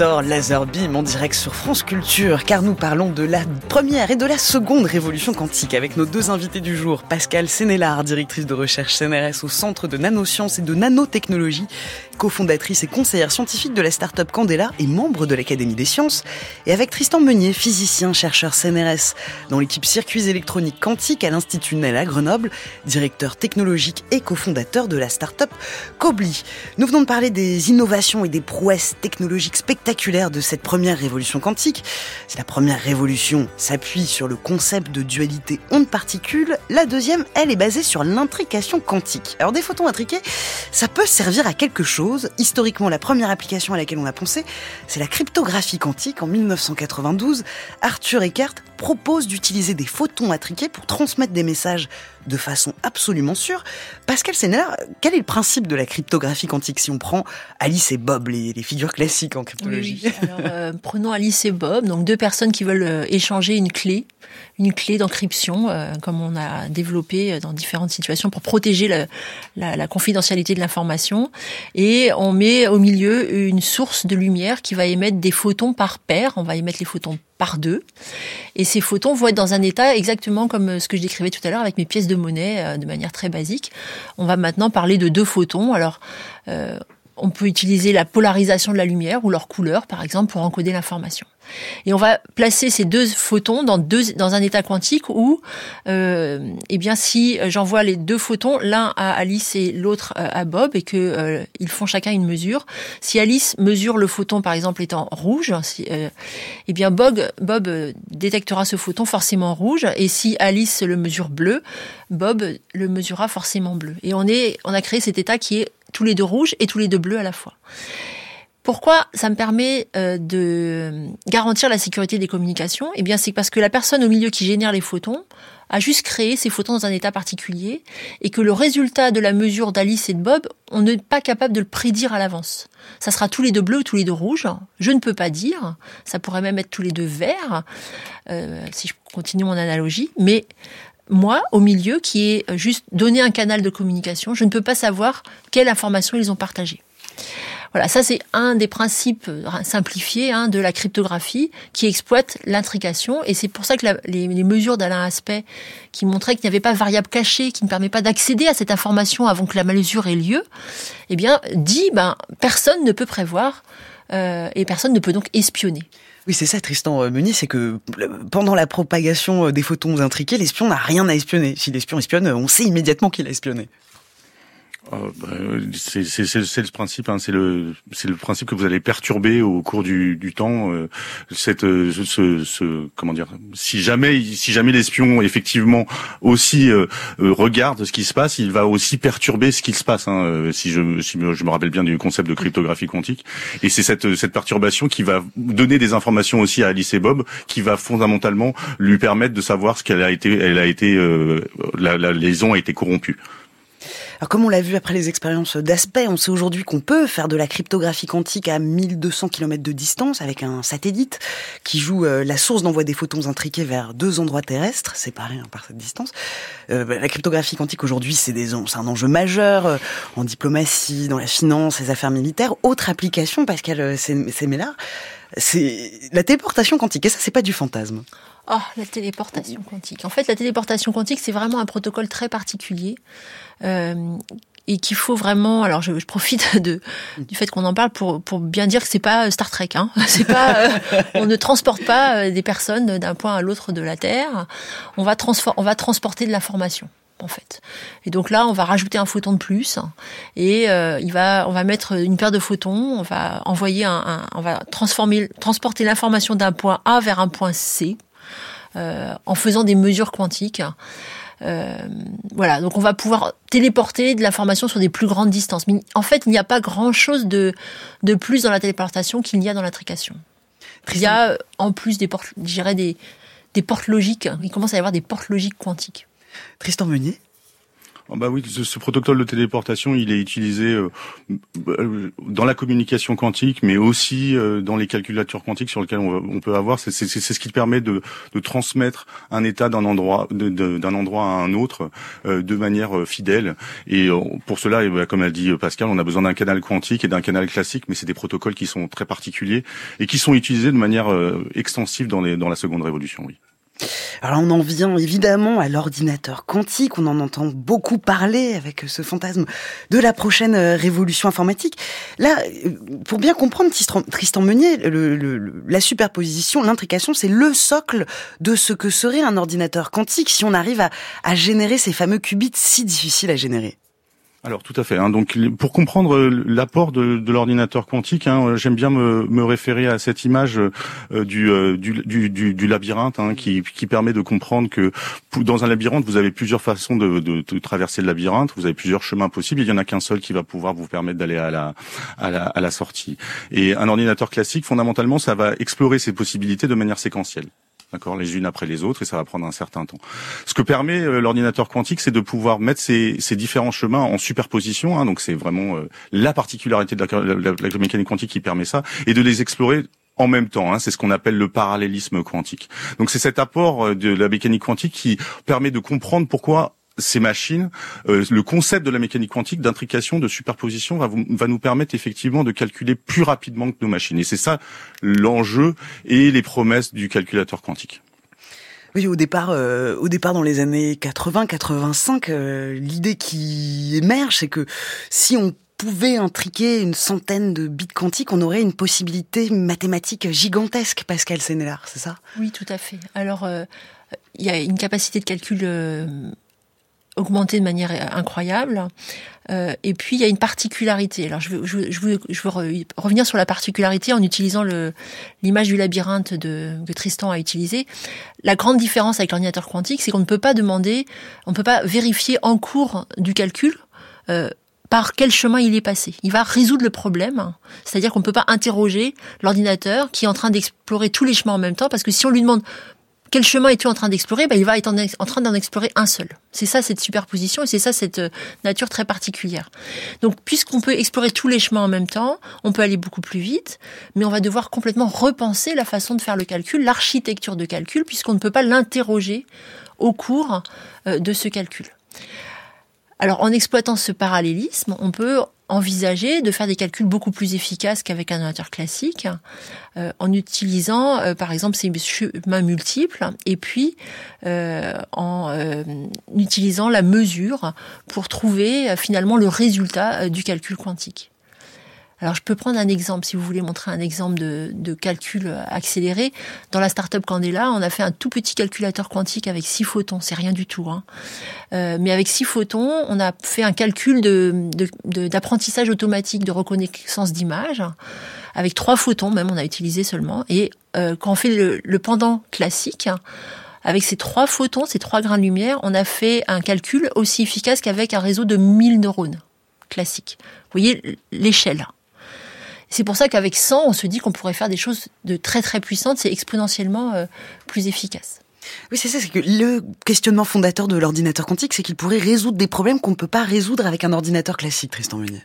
Blade Generator Laser Beam en direct sur France Culture, car nous parlons de la première et de la seconde révolution quantique. Avec nos deux invités du jour, Pascal Sénélard, directrice de recherche CNRS au Centre de Nanosciences et de Nanotechnologie, cofondatrice et conseillère scientifique de la start-up Candela et membre de l'Académie des sciences, et avec Tristan Meunier, physicien, chercheur CNRS dans l'équipe circuits électroniques quantiques à l'Institut Nel à Grenoble, directeur technologique et cofondateur de la start-up Cobly. Nous venons de parler des innovations et des prouesses technologiques spectaculaires de cette première révolution quantique. Si la première révolution s'appuie sur le concept de dualité onde-particule, la deuxième, elle, est basée sur l'intrication quantique. Alors des photons intriqués, ça peut servir à quelque chose Historiquement, la première application à laquelle on a pensé, c'est la cryptographie quantique. En 1992, Arthur Eckert propose d'utiliser des photons intriqués pour transmettre des messages de façon absolument sûre. Pascal Senner, quel est le principe de la cryptographie quantique si on prend Alice et Bob, les, figures classiques en cryptologie euh, Prenons Alice et Bob, donc deux personnes qui veulent euh, échanger une clé, une clé d'encryption, euh, comme on a développé dans différentes situations pour protéger la, la confidentialité de l'information. Et on met au milieu une source de lumière qui va émettre des photons par paire. On va émettre les photons par deux. Et ces photons vont être dans un état exactement comme ce que je décrivais tout à l'heure avec mes pièces de monnaie euh, de manière très basique. On va maintenant parler de deux photons. Alors, euh, on peut utiliser la polarisation de la lumière ou leur couleur, par exemple, pour encoder l'information. Et on va placer ces deux photons dans, deux, dans un état quantique où, euh, eh bien, si j'envoie les deux photons, l'un à Alice et l'autre euh, à Bob, et que euh, ils font chacun une mesure, si Alice mesure le photon, par exemple, étant rouge, eh bien, Bob, Bob détectera ce photon forcément rouge, et si Alice le mesure bleu, Bob le mesurera forcément bleu. Et on est, on a créé cet état qui est tous les deux rouges et tous les deux bleus à la fois. Pourquoi ça me permet euh, de garantir la sécurité des communications? Eh bien, c'est parce que la personne au milieu qui génère les photons a juste créé ces photons dans un état particulier et que le résultat de la mesure d'Alice et de Bob, on n'est pas capable de le prédire à l'avance. Ça sera tous les deux bleus ou tous les deux rouges. Je ne peux pas dire. Ça pourrait même être tous les deux verts, euh, si je continue mon analogie. Mais moi, au milieu, qui est juste donné un canal de communication, je ne peux pas savoir quelle information ils ont partagée. Voilà, ça c'est un des principes euh, simplifiés hein, de la cryptographie qui exploite l'intrication et c'est pour ça que les, mesures d'Alain Aspect qui montraient qu'il n'y avait pas de variable cachée qui ne permet pas d'accéder à cette information avant que la mesure ait lieu, eh bien dit ben personne ne peut prévoir euh, et personne ne peut donc espionner. Oui, c'est ça, Tristan euh, Meunier, c'est que pendant la propagation des photons intriqués, l'espion n'a rien à espionner. Si l'espion espionne, on sait immédiatement qu'il a espionné. Euh, bah, c'est le principe, hein, c'est le le principe que vous allez perturber au cours du, du temps euh, cette euh, ce, ce, comment dire si jamais si jamais l'espion effectivement aussi euh, regarde ce qui se passe, il va aussi perturber ce qui se passe. Hein, si je si je me rappelle bien du concept de cryptographie quantique, et c'est cette cette perturbation qui va donner des informations aussi à Alice et Bob, qui va fondamentalement lui permettre de savoir ce qu'elle a été elle a été la, la liaison a été corrompue. Alors comme on l'a vu après les expériences d'aspect, on sait aujourd'hui qu'on peut faire de la cryptographie quantique à 1200 km de distance avec un satellite qui joue euh, la source d'envoi des photons intriqués vers deux endroits terrestres séparés hein, par cette distance. Euh, bah, la cryptographie quantique aujourd'hui, c'est un enjeu majeur euh, en diplomatie, dans la finance, les affaires militaires. Autre application, Pascal Sémélard, c'est la téléportation quantique. Et ça, c'est pas du fantasme. Oh, la téléportation quantique. En fait, la téléportation quantique, c'est vraiment un protocole très particulier. Euh, et qu'il faut vraiment. Alors, je, profite <laughs> du fait qu'on en parle pour, pour bien dire que c'est pas Star Trek. Hein. <laughs> C'est pas. Euh, on ne transporte pas euh, des personnes d'un point à l'autre de la Terre. On va, on va transporter de l'information en fait. Et donc là, on va rajouter un photon de plus et euh, il va, on va mettre une paire de photons, on va envoyer un, un on va transformer, transporter l'information d'un point A vers un point C euh, en faisant des mesures quantiques. Euh, voilà, donc on va pouvoir téléporter de l'information sur des plus grandes distances. Mais en fait, il n'y a pas grand-chose de, de plus dans la téléportation qu'il n'y a dans l'intrication. Il y a en plus des portes, des, des portes logiques. Il commence à y avoir des portes logiques quantiques. Tristan Meunier Oh, bah oui, ce, protocole de téléportation, il est utilisé euh, euh, dans la communication quantique, mais aussi euh, dans les calculateurs quantiques sur lesquels on, peut avoir. C'est ce qui permet de, de transmettre un état d'un endroit d'un endroit à un autre de manière fidèle. Et pour cela, bah, comme a dit Pascal, on a besoin d'un canal quantique et d'un canal classique, mais c'est des protocoles qui sont très particuliers et qui sont utilisés de manière extensive dans, les, dans la seconde révolution. Oui. Alors on en vient évidemment à l'ordinateur quantique, on en entend beaucoup parler avec ce fantasme de la prochaine euh, révolution informatique. Là, euh, pour bien comprendre Tristan Meunier, la superposition, l'intrication, c'est le socle de ce que serait un ordinateur quantique si on arrive à générer ces fameux qubits si difficiles à générer. Alors tout à fait. Hein. Donc pour comprendre euh, l'apport de, l'ordinateur quantique, hein, euh, j'aime bien me, référer à cette image euh, du, labyrinthe hein, qui, permet de comprendre que dans un labyrinthe, vous avez plusieurs façons de, traverser le labyrinthe. Vous avez plusieurs chemins possibles. Il y en a qu'un seul qui va pouvoir vous permettre d'aller à la, à la, à la sortie. Et un ordinateur classique, fondamentalement, ça va explorer ces possibilités de manière séquentielle d'accord, les unes après les autres, et ça va prendre un certain temps. Ce que permet euh, l'ordinateur quantique, c'est de pouvoir mettre ces, ces, différents chemins en superposition. Hein, donc c'est vraiment euh, la particularité de la, mécanique quantique qui permet ça, et de les explorer en même temps. Hein, c'est ce qu'on appelle le parallélisme quantique. Donc c'est cet apport euh, de la mécanique quantique qui permet de comprendre pourquoi ces machines, euh, le concept de la mécanique quantique d'intrication, de superposition va, va nous permettre effectivement de calculer plus rapidement que nos machines. Et c'est ça l'enjeu et les promesses du calculateur quantique. Oui, au départ, euh, au départ dans les années 80-85, euh, l'idée qui émerge, c'est que si on pouvait intriquer une centaine de bits quantiques, on aurait une possibilité mathématique gigantesque, Pascal Sénélard, c'est ça? Oui, tout à fait. Alors, il y a une capacité de calcul augmenté de manière incroyable. Euh, et puis il y a une particularité. Alors je veux, revenir sur la particularité en utilisant l'image du labyrinthe de, que Tristan a utilisé. La grande différence avec l'ordinateur quantique, c'est qu'on ne peut pas demander, on ne peut pas vérifier en cours du calcul. Euh, par quel chemin il est passé. Il va résoudre le problème, c'est-à-dire qu'on ne peut pas interroger l'ordinateur qui est en train d'explorer tous les chemins en même temps, parce que si on lui demande quel chemin es-tu en train d'explorer? Ben, Il va être en, train d'en explorer un seul. C'est ça cette superposition et c'est ça cette euh, nature très particulière. Donc puisqu'on peut explorer tous les chemins en même temps, on peut aller beaucoup plus vite, mais on va devoir complètement repenser la façon de faire le calcul, l'architecture de calcul, puisqu'on ne peut pas l'interroger au cours euh, de ce calcul. Alors en exploitant ce parallélisme, on peut envisager de faire des calculs beaucoup plus efficaces qu'avec un ordinateur classique, euh, en utilisant euh, par exemple ces chemins multiples et puis euh, en utilisant la mesure pour trouver finalement le résultat du calcul quantique. Alors je peux prendre un exemple, si vous voulez montrer un exemple de, calcul accéléré. Dans la startup Candela, on a fait un tout petit calculateur quantique avec six photons, c'est rien du tout. Hein. Euh, mais avec six photons, on a fait un calcul d'apprentissage automatique de reconnaissance d'image avec trois photons, même on a utilisé seulement. Et euh, quand on fait le, le pendant classique, avec ces trois photons, ces trois grains de lumière, on a fait un calcul aussi efficace qu'avec un réseau de 1000 neurones classiques. Vous voyez l'échelle. C'est pour ça qu'avec 100, on se dit qu'on pourrait faire des choses de très très puissantes, c'est exponentiellement euh, plus efficace. Oui, c'est ça, c'est que le questionnement fondateur de l'ordinateur quantique, c'est qu'il pourrait résoudre des problèmes qu'on ne peut pas résoudre avec un ordinateur classique, Tristan Meunier.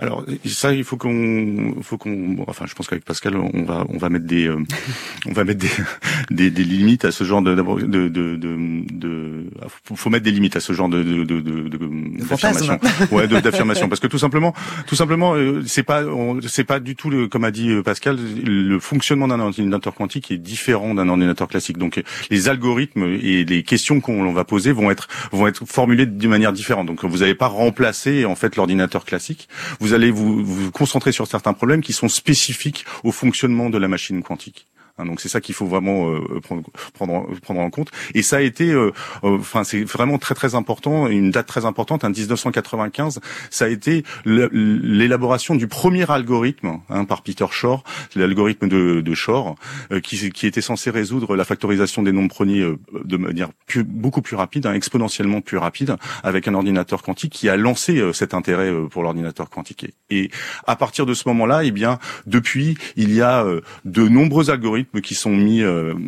Alors ça, il faut qu'on, faut qu'on, enfin, je pense qu'avec Pascal, on va, on va mettre des, euh, <laughs> on va mettre des, <laughs> des, des, limites à ce genre de, de, de, de, de faut mettre des limites à ce genre de, de, de, de d'affirmation, <laughs> ouais, d'affirmation, parce que tout simplement, tout simplement, euh, c'est pas, c'est pas du tout le, comme a dit euh, Pascal, le fonctionnement d'un ordinateur quantique est différent d'un ordinateur classique. Donc les algorithmes et les questions qu'on va poser vont être, vont être formulées d'une manière différente. Donc vous n'allez pas remplacer en fait l'ordinateur classique. Vous vous allez vous, concentrer sur certains problèmes qui sont spécifiques au fonctionnement de la machine quantique. Hein, donc c'est ça qu'il faut vraiment euh, prendre, prendre, prendre en compte. Et ça a été, euh, euh, enfin c'est vraiment très très important, une date très importante, en 1995, ça a été l'élaboration du premier algorithme hein, par Peter Shor, l'algorithme de, de Shor, qui, qui était censé résoudre la factorisation des nombres premiers de manière beaucoup plus rapide, hein, exponentiellement plus rapide, avec un ordinateur quantique qui a lancé cet intérêt pour l'ordinateur quantique. Et à partir de ce moment-là, eh bien, depuis, il y a de nombreux algorithmes qui sont mis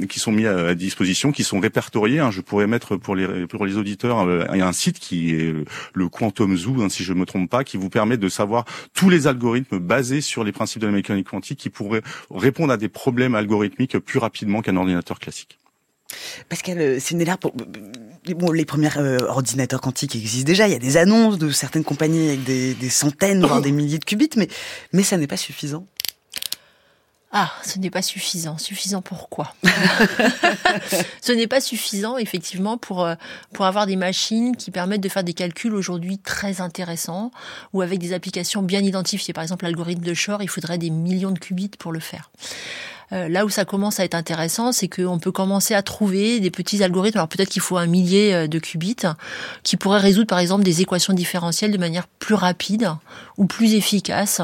qui sont mis à, disposition, qui sont répertoriés. Hein. Je pourrais mettre pour les pour les auditeurs a un site qui est le Quantum Zoo, hein, si je me trompe pas, qui vous permet de savoir tous les algorithmes basés sur les principes de la mécanique quantique qui pourraient répondre à des problèmes algorithmiques plus rapidement qu'un ordinateur classique. Pascal Sénélaire, pour, bon, les premiers euh, ordinateurs quantiques existent déjà. Il y a des annonces de certaines compagnies avec des, des centaines, voire des milliers de qubits, mais, mais ça n'est pas suffisant. Ah, ce n'est pas suffisant. Suffisant pourquoi <laughs> Ce n'est pas suffisant, effectivement, pour, euh, pour avoir des machines qui permettent de faire des calculs aujourd'hui très intéressants ou avec des applications bien identifiées. Par exemple, l'algorithme de Shor, il faudrait des millions de qubits pour le faire. Euh, là où ça commence à être intéressant, c'est qu'on peut commencer à trouver des petits algorithmes. Alors peut-être qu'il faut un millier euh, de qubits qui pourraient résoudre par exemple des équations différentielles de manière plus rapide ou plus efficace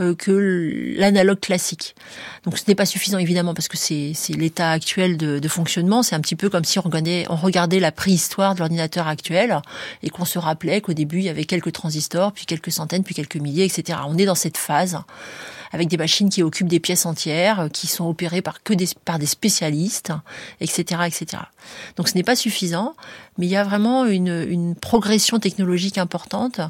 euh, que l'analogue classique. Donc ce n'est pas suffisant évidemment parce que c'est l'état actuel de, de fonctionnement. C'est un petit peu comme si on regardait, on regardait la préhistoire de l'ordinateur actuel et qu'on se rappelait qu'au début il y avait quelques transistors, puis quelques centaines, puis quelques milliers, etc. On est dans cette phase avec des machines qui occupent des pièces entières, euh, qui sont opérées par que des, par des spécialistes, etc., etc. Donc ce n'est pas suffisant, mais il y a vraiment une, une progression technologique importante.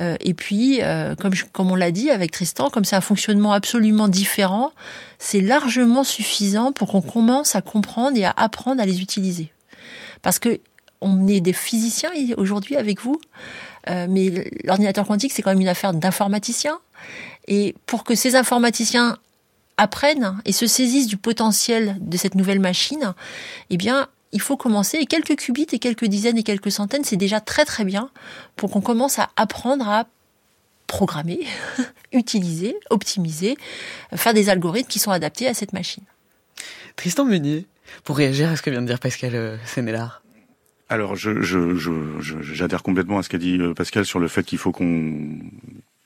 Euh, et puis, euh, comme, comme on l'a dit avec Tristan, comme c'est un fonctionnement absolument différent, c'est largement suffisant pour qu'on commence à comprendre et à apprendre à les utiliser. Parce que on est des physiciens aujourd'hui avec vous, mais l'ordinateur quantique, c'est quand même une affaire d'informaticiens. Et pour que ces informaticiens apprennent et se saisissent du potentiel de cette nouvelle machine, eh bien, il faut commencer. Et quelques qubits et quelques dizaines et quelques centaines, c'est déjà très très bien pour qu'on commence à apprendre à programmer, <laughs> utiliser, optimiser, faire des algorithmes qui sont adaptés à cette machine. Tristan Meunier, pour réagir à ce que vient de dire Pascal euh, Sénélard. Alors, je, je, je, j'adhère complètement à ce qu'a dit euh, Pascal sur le fait qu'il faut qu'on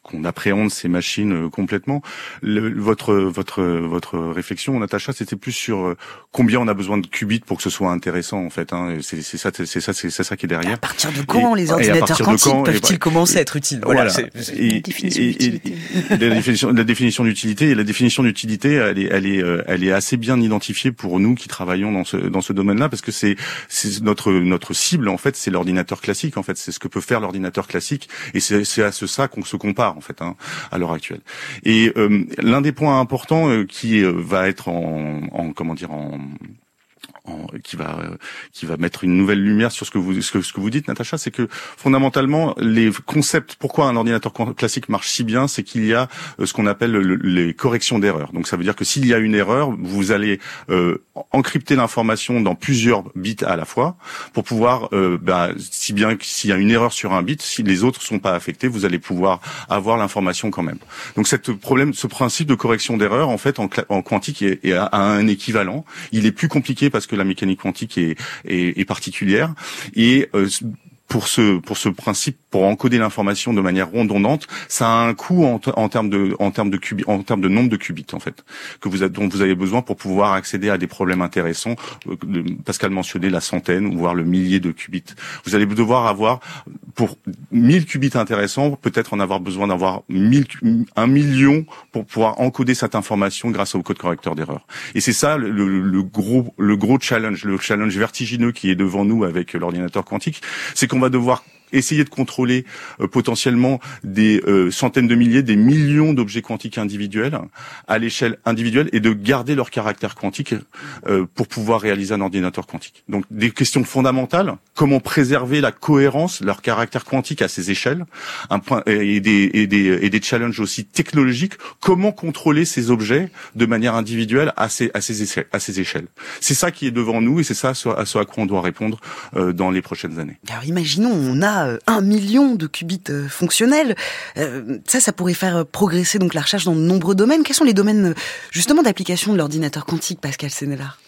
qu'on appréhende ces machines euh, complètement. Le, votre votre votre réflexion, Natacha, c'était plus sur euh, combien on a besoin de qubits pour que ce soit intéressant en fait. Hein. C'est ça, c'est ça, c'est ça qui est derrière. À partir de quand les ordinateurs quantiques peuvent-ils commencer à être utiles? Voilà. Et, <laughs> la définition, la définition d'utilité et la définition d'utilité, elle est elle est euh, elle est assez bien identifiée pour nous qui travaillons dans ce dans ce domaine-là parce que c'est c'est notre notre cible en fait, c'est l'ordinateur classique en fait, c'est ce que peut faire l'ordinateur classique et c'est à ce ça qu'on se compare en fait hein, à l'heure actuelle. Et euh, l'un des points importants euh, qui euh, va être en, en comment dire en qui va qui va mettre une nouvelle lumière sur ce que vous ce que, ce que vous dites Natacha c'est que fondamentalement les concepts pourquoi un ordinateur classique marche si bien c'est qu'il y a euh, ce qu'on appelle les corrections d'erreurs. Donc ça veut dire que s'il y a une erreur vous allez euh, encrypter l'information dans plusieurs bits à la fois pour pouvoir euh, bah, si bien s'il y a une erreur sur un bit si les autres sont pas affectés vous allez pouvoir avoir l'information quand même. Donc cette problème ce principe de correction d'erreur en fait en, en quantique est, est, a un équivalent. Il est plus compliqué parce que la mécanique quantique est, particulière. Et euh, pour ce pour ce principe pour encoder l'information de manière redondante, ça a un coût en, termes de en termes de qubits, en termes de nombre de qubits en fait que vous dont vous avez besoin pour pouvoir accéder à des problèmes intéressants. Euh, Pascal mentionnait la centaine voire le millier de qubits. Vous allez devoir avoir pour 1000 qubits intéressants, peut-être en avoir besoin d'avoir 1000 un million pour pouvoir encoder cette information grâce au code correcteur d'erreur. Et c'est ça le, le, gros le gros challenge, le challenge vertigineux qui est devant nous avec l'ordinateur quantique, c'est qu'on va devoir essayer de contrôler euh, potentiellement des euh, centaines de milliers, des millions d'objets quantiques individuels à l'échelle individuelle et de garder leur caractère quantique euh, pour pouvoir réaliser un ordinateur quantique. Donc des questions fondamentales, comment préserver la cohérence, leur caractère quantique à ces échelles, un point, et, des, et, des, et des challenges aussi technologiques, comment contrôler ces objets de manière individuelle à ces, à ces, échelles, à ces échelles. C'est ça qui est devant nous et c'est ça à ce à quoi on doit répondre dans les prochaines années. Alors imaginons, on a euh, un million de qubits euh, fonctionnels. Euh, ça, ça pourrait faire progresser donc la recherche dans de nombreux domaines. Quels sont les domaines justement d'application de l'ordinateur quantique, Pascal Sénélar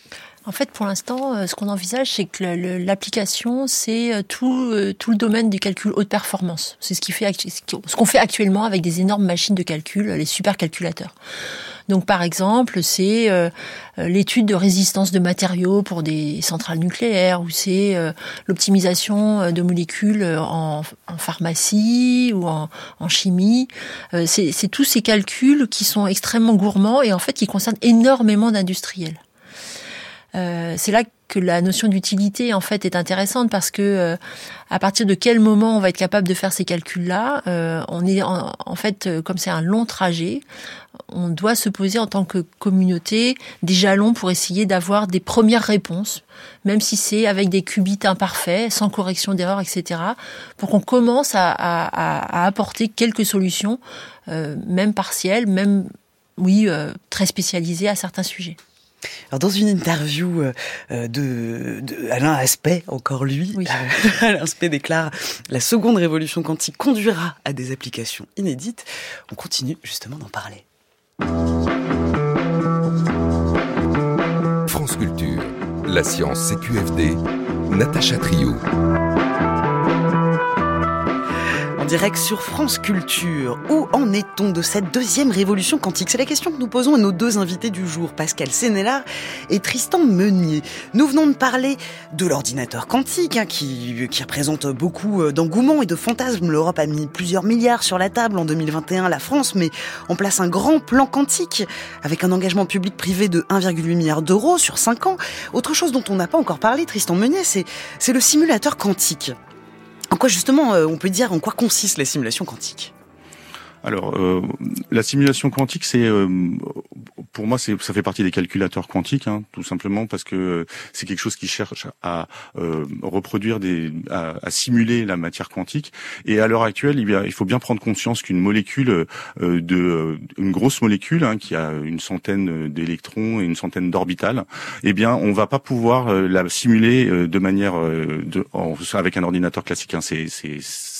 en fait, pour l'instant, ce qu'on envisage, c'est que l'application, c'est tout, tout le domaine du calcul haute performance. C'est ce qu'on fait actuellement avec des énormes machines de calcul, les supercalculateurs. Donc par exemple, c'est euh, l'étude de résistance de matériaux pour des centrales nucléaires, ou c'est euh, l'optimisation euh, de molécules en, pharmacie ou en, chimie. c'est tous ces calculs qui sont extrêmement gourmands et en fait qui concernent énormément d'industriels. C'est là que la notion d'utilité en fait est intéressante parce que à partir de quel moment on va être capable de faire ces calculs-là, on est en, fait comme c'est un long trajet, on doit se poser en tant que communauté des jalons pour essayer d'avoir des premières réponses, même si c'est avec des qubits imparfaits, sans correction d'erreur, etc., pour qu'on commence à, apporter quelques solutions, euh, même partielles, même, oui, euh, très spécialisées à certains sujets. Alors dans une interview euh, de, Alain Aspect, encore lui, <laughs> Alain Aspect déclare la seconde révolution quantique conduira à des applications inédites. On continue justement d'en parler. France Culture, la science CQFD, Natacha Trio direct sur France Culture. Où en est-on de cette deuxième révolution quantique? C'est la question que nous posons à nos deux invités du jour, Pascal Sénélard et Tristan Meunier. Nous venons de parler de l'ordinateur quantique, hein, qui, qui représente beaucoup euh, d'engouement et de fantasmes. L'Europe a mis plusieurs milliards sur la table en 2021. La France met en place un grand plan quantique avec un engagement public-privé de 1,8 milliard d'euros sur 5 ans. Autre chose dont on n'a pas encore parlé, Tristan Meunier, c'est le simulateur quantique. En quoi justement euh, on peut dire en quoi consiste la simulation quantique alors, euh, la simulation quantique, c'est euh, pour moi, c'est ça fait partie des calculateurs quantiques, hein, tout simplement parce que c'est quelque chose qui cherche à reproduire des, à, simuler la matière quantique. Et à l'heure actuelle, il, il, faut bien prendre conscience qu'une molécule de une grosse molécule hein, qui a une centaine d'électrons et une centaine d'orbitales, eh bien, on va pas pouvoir la simuler de manière de, avec un ordinateur classique. Hein, c'est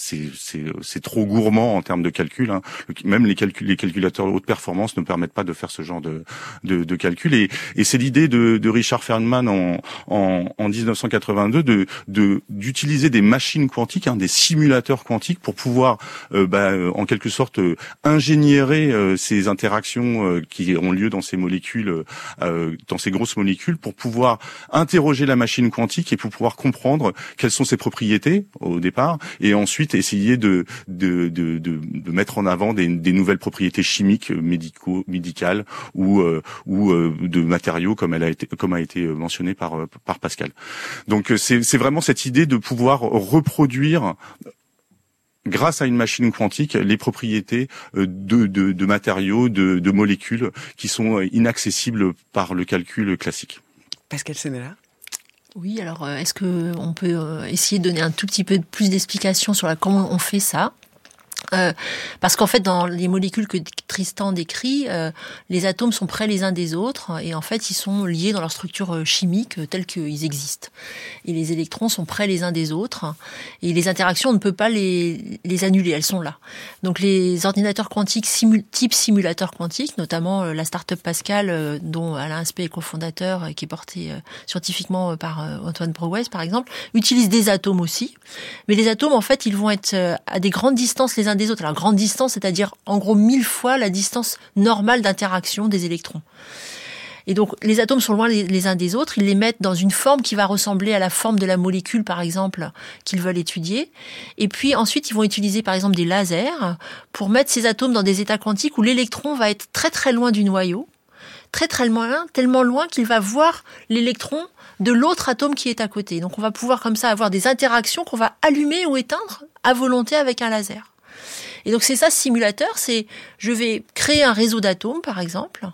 c'est trop gourmand en termes de calcul. Hein. Même les, les calculateurs de haute performance ne permettent pas de faire ce genre de, de, de calcul. Et, et c'est l'idée de, de, Richard Feynman en, en, en 1982 de d'utiliser des machines quantiques, hein, des simulateurs quantiques pour pouvoir, euh, bah, euh, en quelque sorte, euh, ingénierer ces interactions qui ont lieu dans ces molécules, dans ces grosses molécules, pour pouvoir interroger la machine quantique et pour pouvoir comprendre quelles sont ses propriétés au départ, et ensuite essayer de, de, de, de, mettre en avant des, des, nouvelles propriétés chimiques, euh, médicaux, médicales ou, euh, ou euh, de matériaux comme elle a été, comme a été mentionné par, par Pascal. Donc c'est vraiment cette idée de pouvoir reproduire grâce à une machine quantique les propriétés de, de, de matériaux, de, de, molécules qui sont inaccessibles par le calcul classique. Pascal Sénéla oui, alors euh, est-ce qu'on peut euh, essayer de donner un tout petit peu plus d'explications sur la, comment on fait ça? Euh, parce qu'en fait, dans les molécules que Tristan décrit, euh, les atomes sont près les uns des autres et en fait, ils sont liés dans leur structure euh, chimique telle qu'ils existent. Et les électrons sont près les uns des autres et les interactions, on ne peut pas les, les annuler, elles sont là. Donc, les ordinateurs quantiques type simulateur quantique, notamment la start-up Pascal, dont Alain Aspect est cofondateur, qui est porté scientifiquement par Antoine Brouwes, par exemple, utilisent des atomes aussi. Mais les atomes, en fait, ils vont être à des grandes distances les uns des autres. Alors grande distance, c'est-à-dire en gros mille fois la distance normale d'interaction des électrons. Et donc les atomes sont loin les, uns des autres, ils les mettent dans une forme qui va ressembler à la forme de la molécule par exemple qu'ils veulent étudier. Et puis ensuite ils vont utiliser par exemple des lasers pour mettre ces atomes dans des états quantiques où l'électron va être très très loin du noyau, très très loin, tellement loin qu'il va voir l'électron de l'autre atome qui est à côté. Donc on va pouvoir comme ça avoir des interactions qu'on va allumer ou éteindre à volonté avec un laser. Et donc c'est ça simulateur, c'est je vais créer un réseau d'atomes par exemple.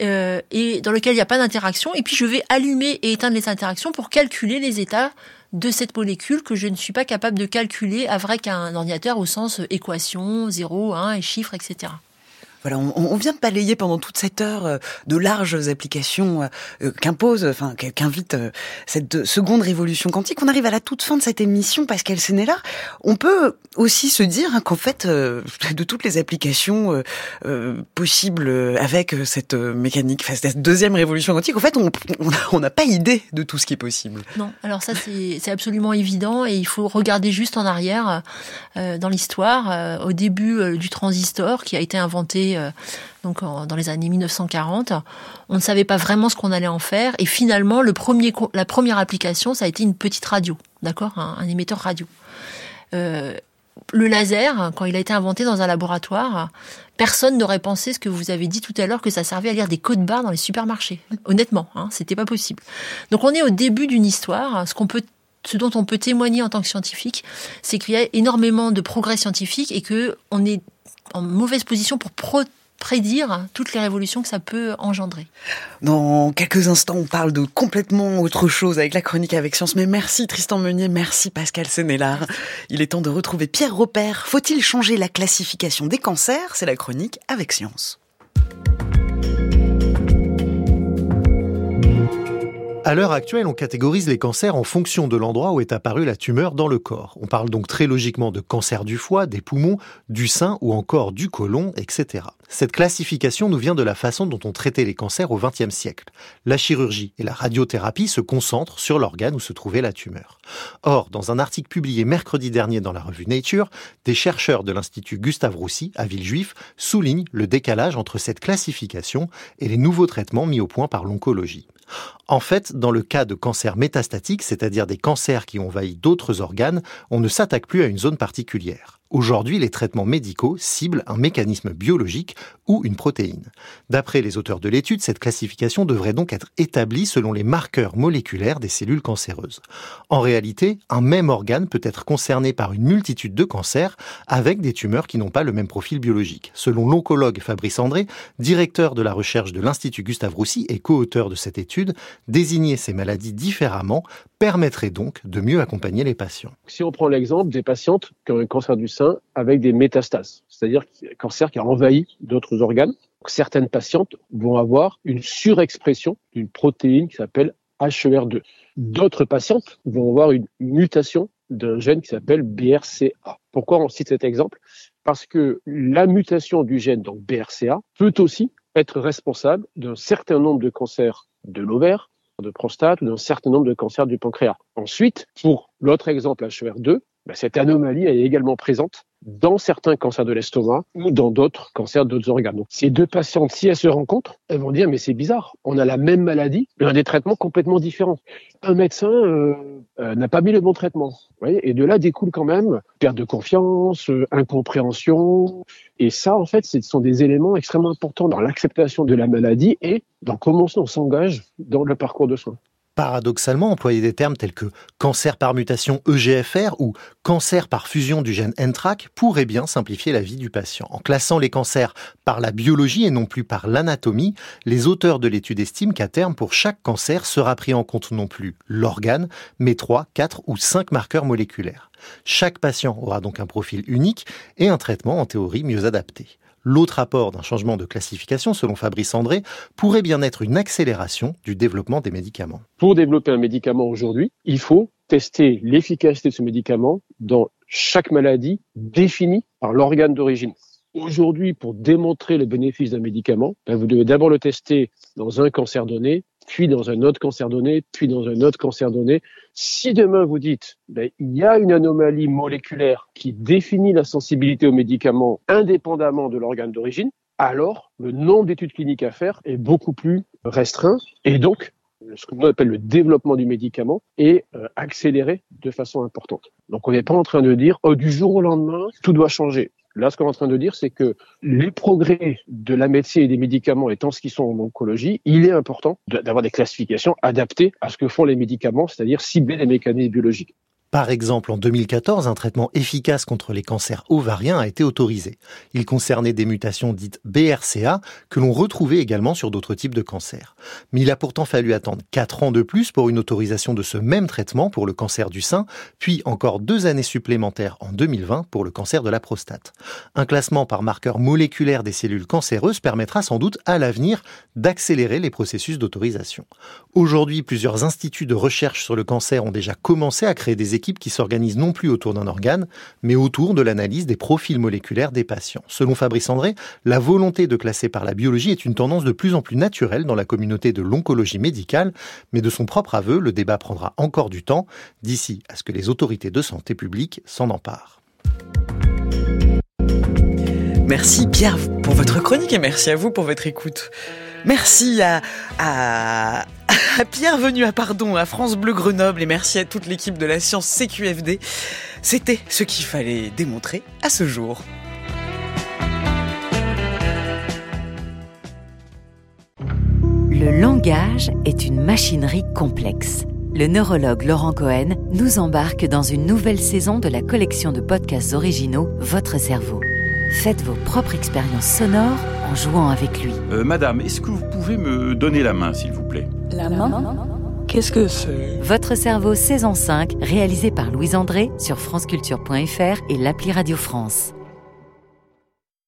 Euh, et dans lequel il n'y a pas d'interaction, et puis je vais allumer et éteindre les interactions pour calculer les états de cette molécule que je ne suis pas capable de calculer avec un ordinateur au sens équation, 0, 1 et chiffres, etc. Voilà, on, vient de balayer pendant toute cette heure euh, de larges applications euh, euh, qu'impose, enfin qu'invite cette seconde révolution quantique. On arrive à la toute fin de cette émission, Pascal Sénéla. On peut aussi se dire hein, qu'en fait, de toutes les applications possibles avec cette mécanique, cette deuxième révolution quantique, en fait, on n'a pas idée de tout ce qui est possible. Non, alors ça c'est absolument évident et il faut regarder juste en arrière dans l'histoire, au début du transistor qui a été inventé euh, donc dans les années 1940. On ne savait pas vraiment ce qu'on allait en faire. Et finalement, la première application, ça a été une petite radio, d'accord, un, émetteur radio. Euh, le laser, quand il a été inventé dans un laboratoire, personne n'aurait pensé ce que vous avez dit tout à l'heure que ça servait à lire des codes barres dans les supermarchés. Honnêtement, hein, c'était pas possible. Donc on est au début d'une histoire. Ce ce dont on peut témoigner en tant que scientifique, c'est qu'il y a énormément de progrès scientifiques et que on est en mauvaise position pour prédire toutes les révolutions que ça peut engendrer. Dans quelques instants, on parle de complètement autre chose avec la chronique avec science. Mais merci Tristan Meunier, merci Pascal Sénélard. Il est temps de retrouver Pierre Repère. Faut-il changer la classification des cancers? C'est la chronique avec science. À l'heure actuelle, on catégorise les cancers en fonction de l'endroit où est apparue la tumeur dans le corps. On parle donc très logiquement de cancer du foie, des poumons, du sein ou encore du côlon, etc. Cette classification nous vient de la façon dont on traitait les cancers au XXe siècle. La chirurgie et la radiothérapie se concentrent sur l'organe où se trouvait la tumeur. Or, dans un article publié mercredi dernier dans la revue Nature, des chercheurs de l'Institut Gustave Roussy à Villejuif soulignent le décalage entre cette classification et les nouveaux traitements mis au point par l'oncologie. En fait, dans le cas de cancers métastatiques, c'est-à-dire des cancers qui ont envahi d'autres organes, on ne s'attaque plus à une zone particulière. Aujourd'hui, les traitements médicaux ciblent un mécanisme biologique ou une protéine. D'après les auteurs de l'étude, cette classification devrait donc être établie selon les marqueurs moléculaires des cellules cancéreuses. En réalité, un même organe peut être concerné par une multitude de cancers avec des tumeurs qui n'ont pas le même profil biologique. Selon l'oncologue Fabrice André, directeur de la recherche de l'Institut Gustave Roussy et co-auteur de cette étude, désigner ces maladies différemment permettrait donc de mieux accompagner les patients. Si on prend l'exemple des patientes qui ont un cancer du sein avec des métastases, c'est-à-dire un cancer qui a envahi d'autres organes, certaines patientes vont avoir une surexpression d'une protéine qui s'appelle HER2. D'autres patientes vont avoir une mutation d'un gène qui s'appelle BRCA. Pourquoi on cite cet exemple? Parce que la mutation du gène, donc BRCA, peut aussi être responsable d'un certain nombre de cancers de l'ovaire, de prostate ou d'un certain nombre de cancers du pancréas. Ensuite, pour l'autre exemple HER2, ben, cette anomalie est également présente dans certains cancers de l'estomac ou dans d'autres cancers d'autres organes. Donc, ces deux patientes, si elles se rencontrent, elles vont dire mais c'est bizarre, on a la même maladie, mais on a des traitements complètement différents. Un médecin euh, euh, n'a pas mis le bon traitement. et de là découle quand même perte de confiance, euh, incompréhension. Et ça, en fait, ce sont des éléments extrêmement importants dans l'acceptation de la maladie et dans comment on s'engage dans le parcours de soins paradoxalement, employer des termes tels que cancer par mutation EGFR ou cancer par fusion du gène NTRAC pourrait bien simplifier la vie du patient. En classant les cancers par la biologie et non plus par l'anatomie, les auteurs de l'étude estiment qu'à terme, pour chaque cancer, sera pris en compte non plus l'organe, mais 3, 4 ou 5 marqueurs moléculaires. Chaque patient aura donc un profil unique et un traitement en théorie mieux adapté. L'autre apport d'un changement de classification, selon Fabrice André, pourrait bien être une accélération du développement des médicaments. Pour développer un médicament aujourd'hui, il faut tester l'efficacité de ce médicament dans chaque maladie définie par l'organe d'origine. Aujourd'hui, pour démontrer le bénéfice d'un médicament, ben, vous devez d'abord le tester dans un cancer donné, puis dans un autre cancer donné, puis dans un autre cancer donné. Si demain vous dites, ben, il y a une anomalie moléculaire qui définit la sensibilité aux médicaments indépendamment de l'organe d'origine, alors le nombre d'études cliniques à faire est beaucoup plus restreint et donc ce qu'on appelle le développement du médicament est euh, accéléré de façon importante. Donc on n'est pas en train de dire oh, du jour au lendemain tout doit changer. Là, ce qu'on est en train de dire, c'est que les progrès de la médecine et des médicaments étant ce qu'ils sont en oncologie, il est important d'avoir des classifications adaptées à ce que font les médicaments, c'est-à-dire cibler les mécanismes biologiques. Par exemple, en 2014, un traitement efficace contre les cancers ovariens a été autorisé. Il concernait des mutations dites BRCA que l'on retrouvait également sur d'autres types de cancers. Mais il a pourtant fallu attendre 4 ans de plus pour une autorisation de ce même traitement pour le cancer du sein, puis encore deux années supplémentaires en 2020 pour le cancer de la prostate. Un classement par marqueur moléculaire des cellules cancéreuses permettra sans doute à l'avenir d'accélérer les processus d'autorisation. Aujourd'hui, plusieurs instituts de recherche sur le cancer ont déjà commencé à créer des qui s'organisent non plus autour d'un organe, mais autour de l'analyse des profils moléculaires des patients. Selon Fabrice André, la volonté de classer par la biologie est une tendance de plus en plus naturelle dans la communauté de l'oncologie médicale, mais de son propre aveu, le débat prendra encore du temps, d'ici à ce que les autorités de santé publique s'en emparent. Merci Pierre pour votre chronique et merci à vous pour votre écoute. Merci à, Pierre Venu à Pardon, à France Bleu Grenoble et merci à toute l'équipe de la science CQFD. C'était ce qu'il fallait démontrer à ce jour. Le langage est une machinerie complexe. Le neurologue Laurent Cohen nous embarque dans une nouvelle saison de la collection de podcasts originaux Votre cerveau. Faites vos propres expériences sonores en jouant avec lui. Euh, madame, est-ce que vous pouvez me donner la main, s'il vous plaît? La main? Qu'est-ce que c'est? Votre cerveau saison 5, réalisé par Louise André sur franceculture.fr et l'appli Radio France.